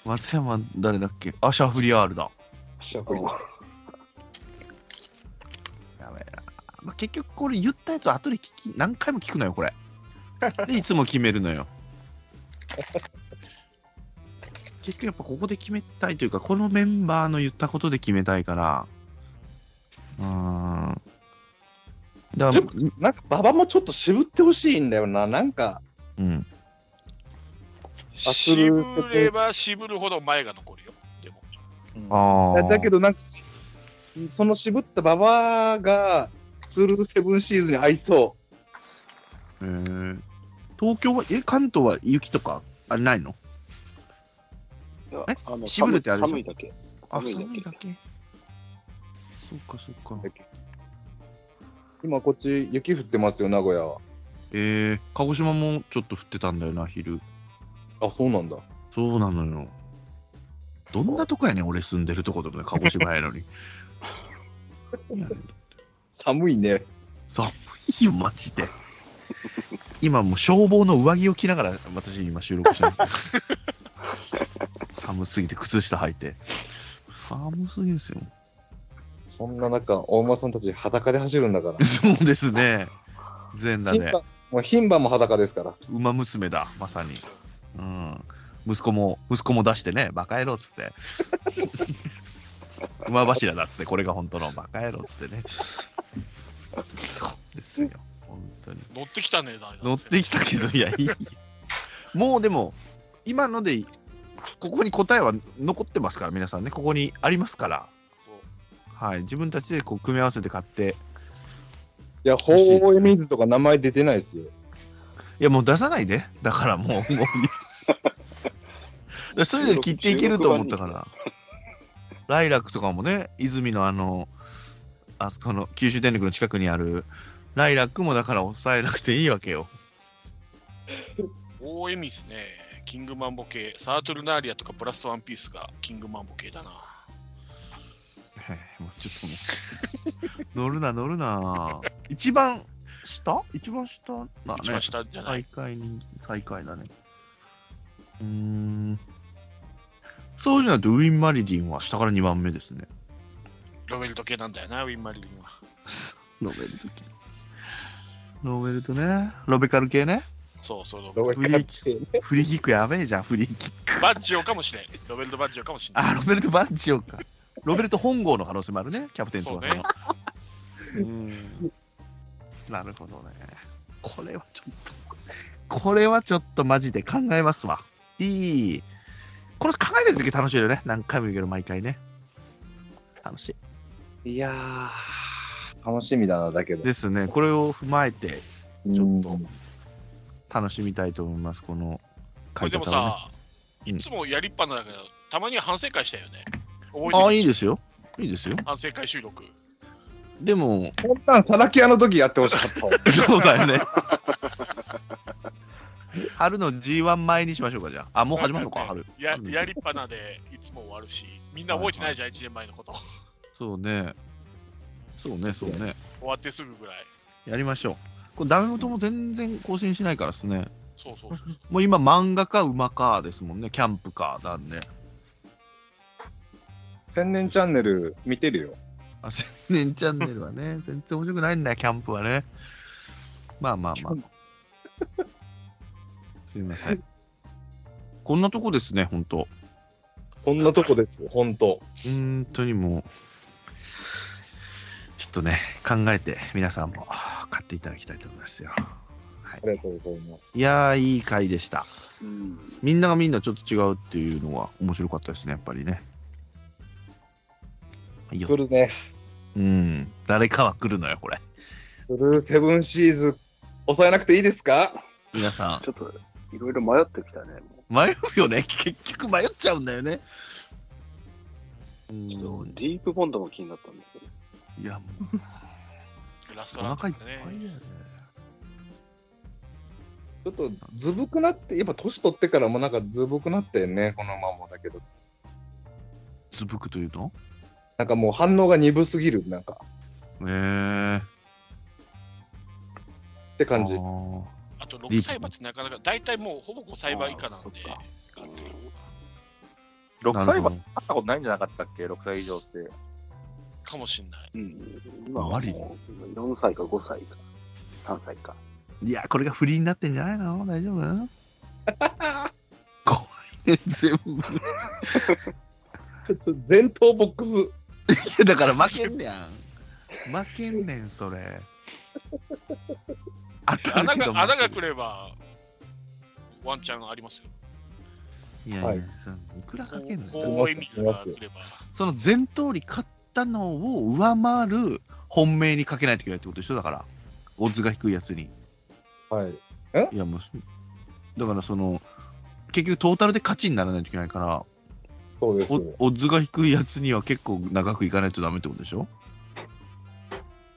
松山誰だっけ？あ、シャフリヤールだ。シャフリーやべえな。まあ、結局これ言ったやつ後で聞き、何回も聞くのよ、これ。で、いつも決めるのよ。結局やっぱここで決めたいというか、このメンバーの言ったことで決めたいから。うーん。だからちょっ、となんか馬場もちょっと渋ってほしいんだよな。なんか、うん。渋れば渋るほど前が残るよ。でも。ああ。だけどなんか、その渋った馬場が、スルーセブンシーズンに合いそへー東京は、え、関東は雪とか、あれないの？え？あの渋るってあるでしょ？寒いだけ。あ、寒いだけ寒いだけ。そっかそっか。う。今こっち雪降ってますよ、名古屋は。えー、鹿児島もちょっと降ってたんだよな、昼。あ、そうなんだ。そうなのよ。どんなとこやねん、俺住んでるとこでもね、鹿児島やのに。寒いね。寒いよ、マジで。今もう消防の上着を着ながら私今収録してます。寒すぎて靴下履いて。寒すぎですよ。そんな中、大馬さんたち裸で走るんだから。そうですね。全裸で牝馬。もう牝馬も裸ですから。馬娘だ、まさに。うん。息子も、息子も出してね、バカ野郎っつって。馬柱だっつって、これが本当のバカ野郎っつってね。そうですよ、本当に。乗ってきたね、だ乗ってきたけど、いや、いいよ。もうでも、今ので、ここに答えは残ってますから、皆さんね、ここにありますから。はい、自分たちでこう組み合わせて買って、いや、ホーエミズとか名前出てないですよ。いや、もう出さないで。だからもう、もう。でそういうので切っていけると思ったから。ライラックとかもね、泉のあの、あそこの九州電力の近くにある、ライラックもだから抑えなくていいわけよ。大エミスね、キングマンボ系、サートルナーリアとかブラストワンピースがキングマンボ系だな。へえもうちょっともう、乗るな、乗るな。一番下？一番下？だね。一番下じゃない？最下位人気、最下位だね。うーん。そういうのだとウィン・マリリンは下から2番目ですね。ロベルト系なんだよな、ウィンマリリンは。ロベルト系。ロベルトね。ロベカル系ね。そうそう、ロベフリーキフリーキックやべえじゃん、フリーキック。バッジオかもしれん。ロベルトバッジオかもしれない。あ、ロベルト・バッジオか。ロベルト本郷の可能性もあるね、キャプテンそう翼のね。。うん。なるほどね。これはちょっと、これはちょっとマジで考えますわ。いい。これ考えてるとき楽しいよね。何回も言うけど、毎回ね。楽しい。いやー、楽しみだな、だけど。ですね。これを踏まえてちちょっと楽しみたいと思います。このこれでも。さ、うんいつもやりっぱなだけど、たまには反省会したよね。覚えてああ、るいいですよ。いいですよ。反省会収録。でも、こんなんサラキアの時やってほしかったわ。そうだよね。春の G1 前にしましょうか、じゃあ。あ、もう始まるのか、春。や春やりっぱなでいつも終わるし、みんな覚えてないじゃん、1年前のこと。そうね。そうね、そうね。終わってすぐぐらい。やりましょう。これダメ元も全然更新しないからですね。そうそうそう。もう今、漫画か馬かですもんね。キャンプかなんで。千年チャンネル見てるよ。あ、千年チャンネルはね、全然面白くないんだよ、キャンプはね。まあまあまあ。すみません。こんなとこですね、ほんと。こんなとこです、ほんと。本当にもう。ちょっとね、考えて皆さんも買っていただきたいと思いますよ。ありがとうございます。いやー、いい回でした。うん。みんながみんなちょっと違うっていうのは面白かったですね、やっぱりね。来るね。うん。誰かは来るのよ、これ。ブルーセブンシーズ、抑えなくていいですか？皆さちょっと、いろいろ迷ってきたね。迷うよね。結局迷っちゃうんだよね。ううちょっんとディープボンドも気になったんだけど。いや、もう、グラストおランドね。ね。ちょっとずぶくなって、やっぱ年取ってからもなんかずぶくなってんね、このままだけど。つぶくというと？なんかもう反応が鈍すぎる、なんか。えー。って感じあ。と6歳馬ってなかなか、大体もうほぼ5歳馬以下なんであーそっか、買ってる6歳馬、なるほど会ったことないんじゃなかったっけ ?6 歳以上って。かもしんない。うん。今はマリもう4歳か5歳か3歳か。いや、これが不利になってんじゃないの？大丈夫？怖いね、全部。い ちょっと前頭ボックス。や、だから負けんねやん。負けんねん、それ。穴が穴が負来れば、ワンチャンありますよ。いやいや、はいいくらかけんのよこう意味が来れば。その前通り勝ったのを上回る本命にかけないといけないってことでしょだから、オッズが低いやつに。はい。いや、もう、だからその、結局トータルで勝ちにならないといけないから、そうです。おオッズが低いやつには結構長くいかないとダメってことでしょ？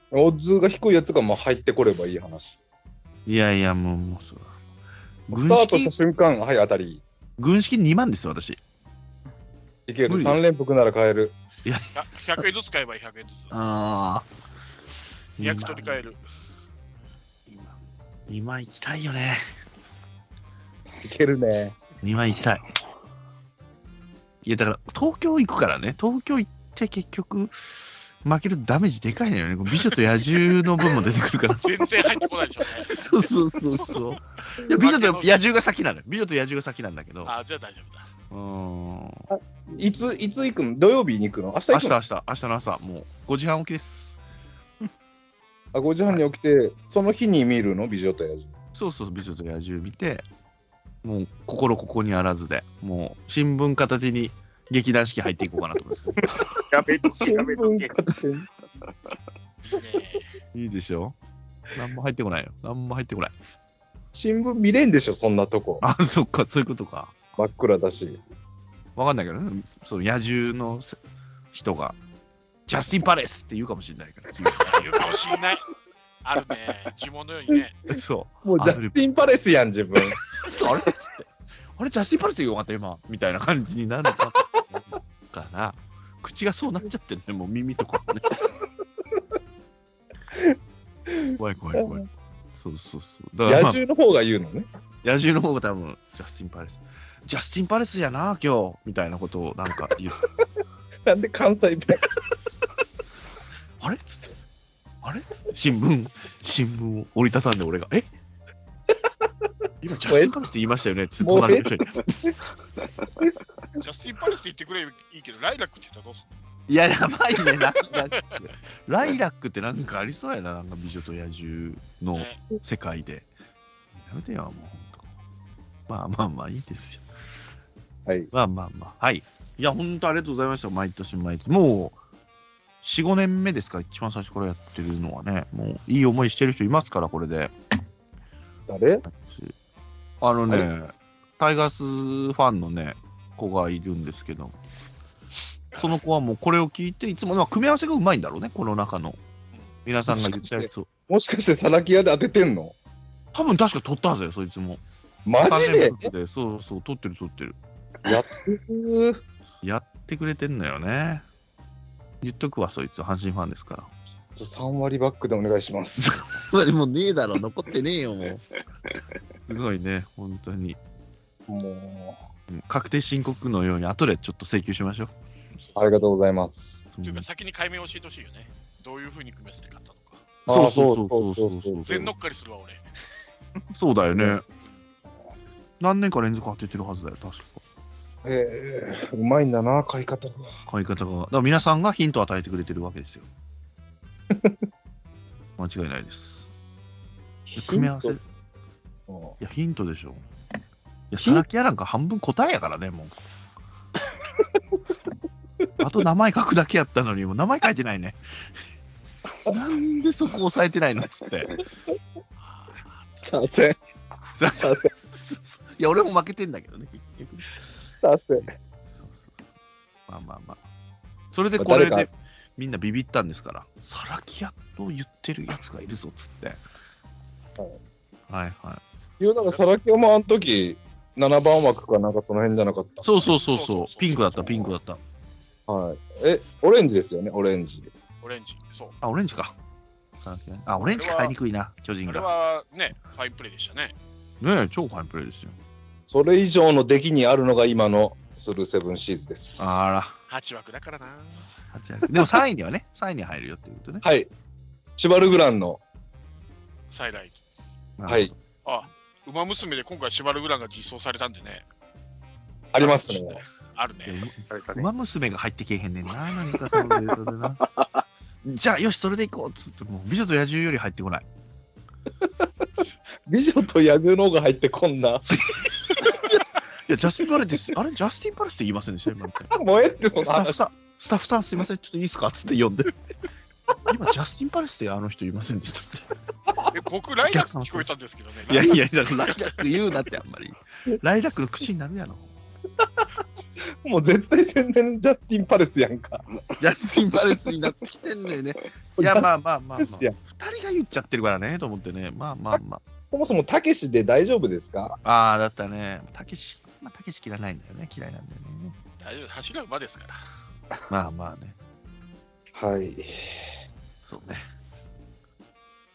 オッズが低いやつがまあ入ってこればいい話。いやいや、もう、もうそう。スタートした瞬間、はい、当たり。軍資金2万ですよ、私。いける。無理です3連複なら買える。あ100円ずつ買えばいい100円ずつ。ああ。200取り替える。2万行きたいよね。いけるね。2万行きたい。いや、だから、東京行くからね。東京行って結局、負けるとダメージでかいのよね。美女と野獣の分も出てくるから。全然入ってこないでしょうね。そうそうそうそう。いや美女と野獣が先なのよ。美女と野獣が先なんだけど。あ、じゃあ大丈夫だ。うーん。いつ、いつ行くの？土曜日に行くの？明日行くの？明日明日、明日の朝、もう5時半起きです。あ ?5 時半に起きて、その日に見るの？美女と野獣。そうそう、美女と野獣見て、もう心ここにあらずで、もう新聞片手に劇団四季入っていこうかなと思います。やめとけ、新やめとけいいでしょ？何も入ってこないよ。何も入ってこない。新聞見れんでしょ、そんなとこ。あ、そっか、そういうことか。真っ暗だし。わかんないけどね、その野獣のせ人が、ジャスティン・パレスって言うかもしれないから。言うかもしんない。あるね。呪文のようにね。そもうジャスティン・パレスやん、自分。う。それ？っつって。あれ、ジャスティン・パレスでよかった、今。みたいな感じになるかから、口がそうなっちゃってるね、もう耳とかね。怖い怖い怖い。そうそうそう。だから、野まあ、獣の方が言うのね。野獣の方が多分、ジャスティン・パレス。ジャスティン・パレスやな、今日。みたいなことをなんか言う。なんで関西弁？あれ？っつって。あれ？新聞、新聞を折りたたんで俺が、え？今、ジャスティン・パレスって言いましたよねっつって、もう隣の人に。ジャスティン・パレスって言ってくればいいけど、ライラックって言ったらどうするいや、やばいね、ライラック。ライラックってなんかありそうやな、なんか美女と野獣のね世界で。やめてよ、もうほんと。まあまあまあ、いいですよ。はい。まあまあまあ、はい。いや、本当ありがとうございました、毎年毎年。もう、4、5年目ですか、一番最初からやってるのはね。もう、いい思いしてる人いますから、これで。誰？あのあね、タイガースファンのね、子がいるんですけど、その子はもうこれを聞いて、いつも、まあ、組み合わせがうまいんだろうね、この中の。皆さんが言ったやつを。もしかしてサラキアで当ててんの？多分確か取ったはずだよ、そいつも。マジで、そうそう、取ってる取ってる。やってるやってくれてんのよね。言っとくわ、そいつ、阪神ファンですから。3割バックでお願いします。もうねえだろ、残ってねえよ、もう。すごいね、本当に。もうん確定申告のように、後でちょっと請求しましょう。う、ありがとうございます。うんというか、先に解明教えてほしいよね。どういうふうに組み合わせて買ったのか。そうあそうそうそうそうそう全乗っかりするわ、俺。そうだよね。何年か連続当ててるはずだよ、確か。えー、うまいんだな、買い方が。買い方が。だから皆さんがヒントを与えてくれてるわけですよ。間違いないです。組み合わせ。いうんや、ヒントでしょ。いや、サラキアなんか半分答えやからね、もう。あと名前書くだけやったのに、もう名前書いてないね。なんでそこ押さえてないのっつって。させん。ささせん。いや、俺も負けてんだけどね、結局。させん。そうそうそうまあまあまあ。それでこれでみんなビビったんですから、サラキアと言ってるやつがいるぞっつって。はいはい。いうなんか、サラキオもあの時、7番枠かなんかその辺じゃなかった。そうそうそうそうピンクだった、ピンクだった。はい。え、オレンジですよね、オレンジ。オレンジ。そう。あ、オレンジか。あ、オレンジ買いにくいな、巨人これが。はね、ファインプレーでしたね。ねえ、超ファインプレーですよ。それ以上の出来にあるのが今のスルーセブンシーズです。あら。8枠だからな。でも3位にはね、3位に入るよっていうことね。はい。シュバルグランの、サイライト。はい。あ、ウマ娘で今回シュバルグランが実装されたんでね。ありますね。あるね。う馬娘が入ってけえへんねんな、何かそのデータでな。じゃあ、よし、それで行こうっつって、もう美女と野獣より入ってこない。美女と野獣の方が入ってこんな。いや、ジャスティン・パレス、あれ、ジャスティン・パレスって言いませんでした？今みたいなもうええって、その話。スタッフさん、スタッフさんすいません、ちょっといいですか？っつって呼んで。今、ジャスティン・パレスってあの人いませんでした？って。え僕、ライラック聞こえたんですけどね。いやいや、だからライラック言うなってあんまり。ライラックの口になるやろ。もう絶対宣伝ジャスティン・パレスやんか。ジャスティン・パレスになってきてんのよね。いや、まあまあまあまあ。ジャスティン二人が言っちゃってるからね、と思ってね。まあまあまそもそもたけしで大丈夫ですか？あ。ああ、だったね。たけし、まあ、たけし嫌いないんだよね。嫌いなんだよね。大丈夫、走る馬ですから。まあまあね。はい。そうね。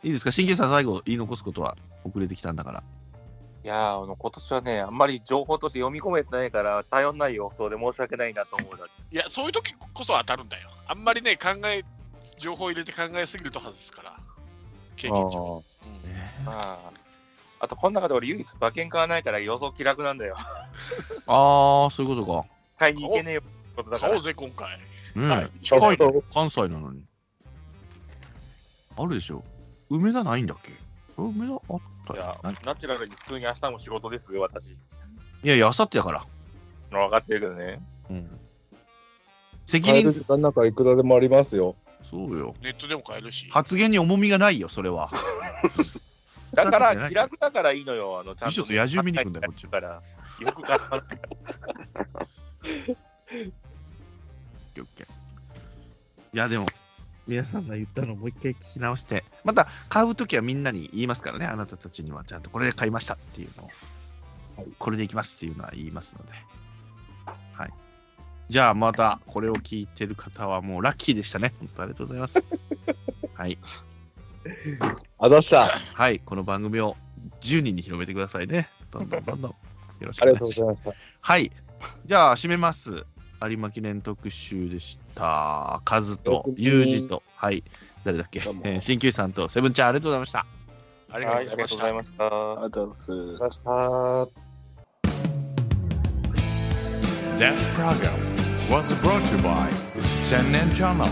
いいですか？新旧さん最後言い残すことは遅れてきたんだから。いやーあの今年はね、あんまり情報として読み込めてないから、頼んない予想で申し訳ないなと思うな。いや、そういう時こそ当たるんだよ。あんまりね、考え、情報入れて考えすぎると外すから。経験上。うんまあ、あと、この中で俺唯一馬券買わないから予想気楽なんだよ。ああ、そういうことか。買いに行けねえよってことだから買おう。ぜ、今回。ねえ、はい近いちょっね関西なのに。あるでしょ梅田ないんだっけ？あ梅田あったいやナチュラルに普通に明日も仕事ですよ、私。いやいや、あさってやから。分かってるけどね。うん。責任、時間なんかいくらでもありますよ。そうよ。ネットでも買えるし。発言に重みがないよ、それは。だから、気楽だからいいのよ。あの、ちゃんと、美女と野獣見に行くんだよこっちはから。よく買った。オッケーオッケーいや、でも、皆さんが言ったのをもう一回聞き直して、また買うときはみんなに言いますからね、あなたたちにはちゃんとこれで買いましたっていうのを、はいこれでいきますっていうのは言いますので。はい。じゃあ、またこれを聞いてる方はもうラッキーでしたね。本当ありがとうございます。はい。あざした。はい。この番組を10人に広めてくださいね。どんどんどんどん。よろしくありお願いしますがとうござい。ました。はい。じゃあ、締めます。有馬記念特集でした。カズとユージと、はい。誰だっけ、鍼灸師さんと、セブンちゃん、ありがとうございました。ありがはい、とうごありざいました。ありがとうございました。This program was brought to you by Sennen Channel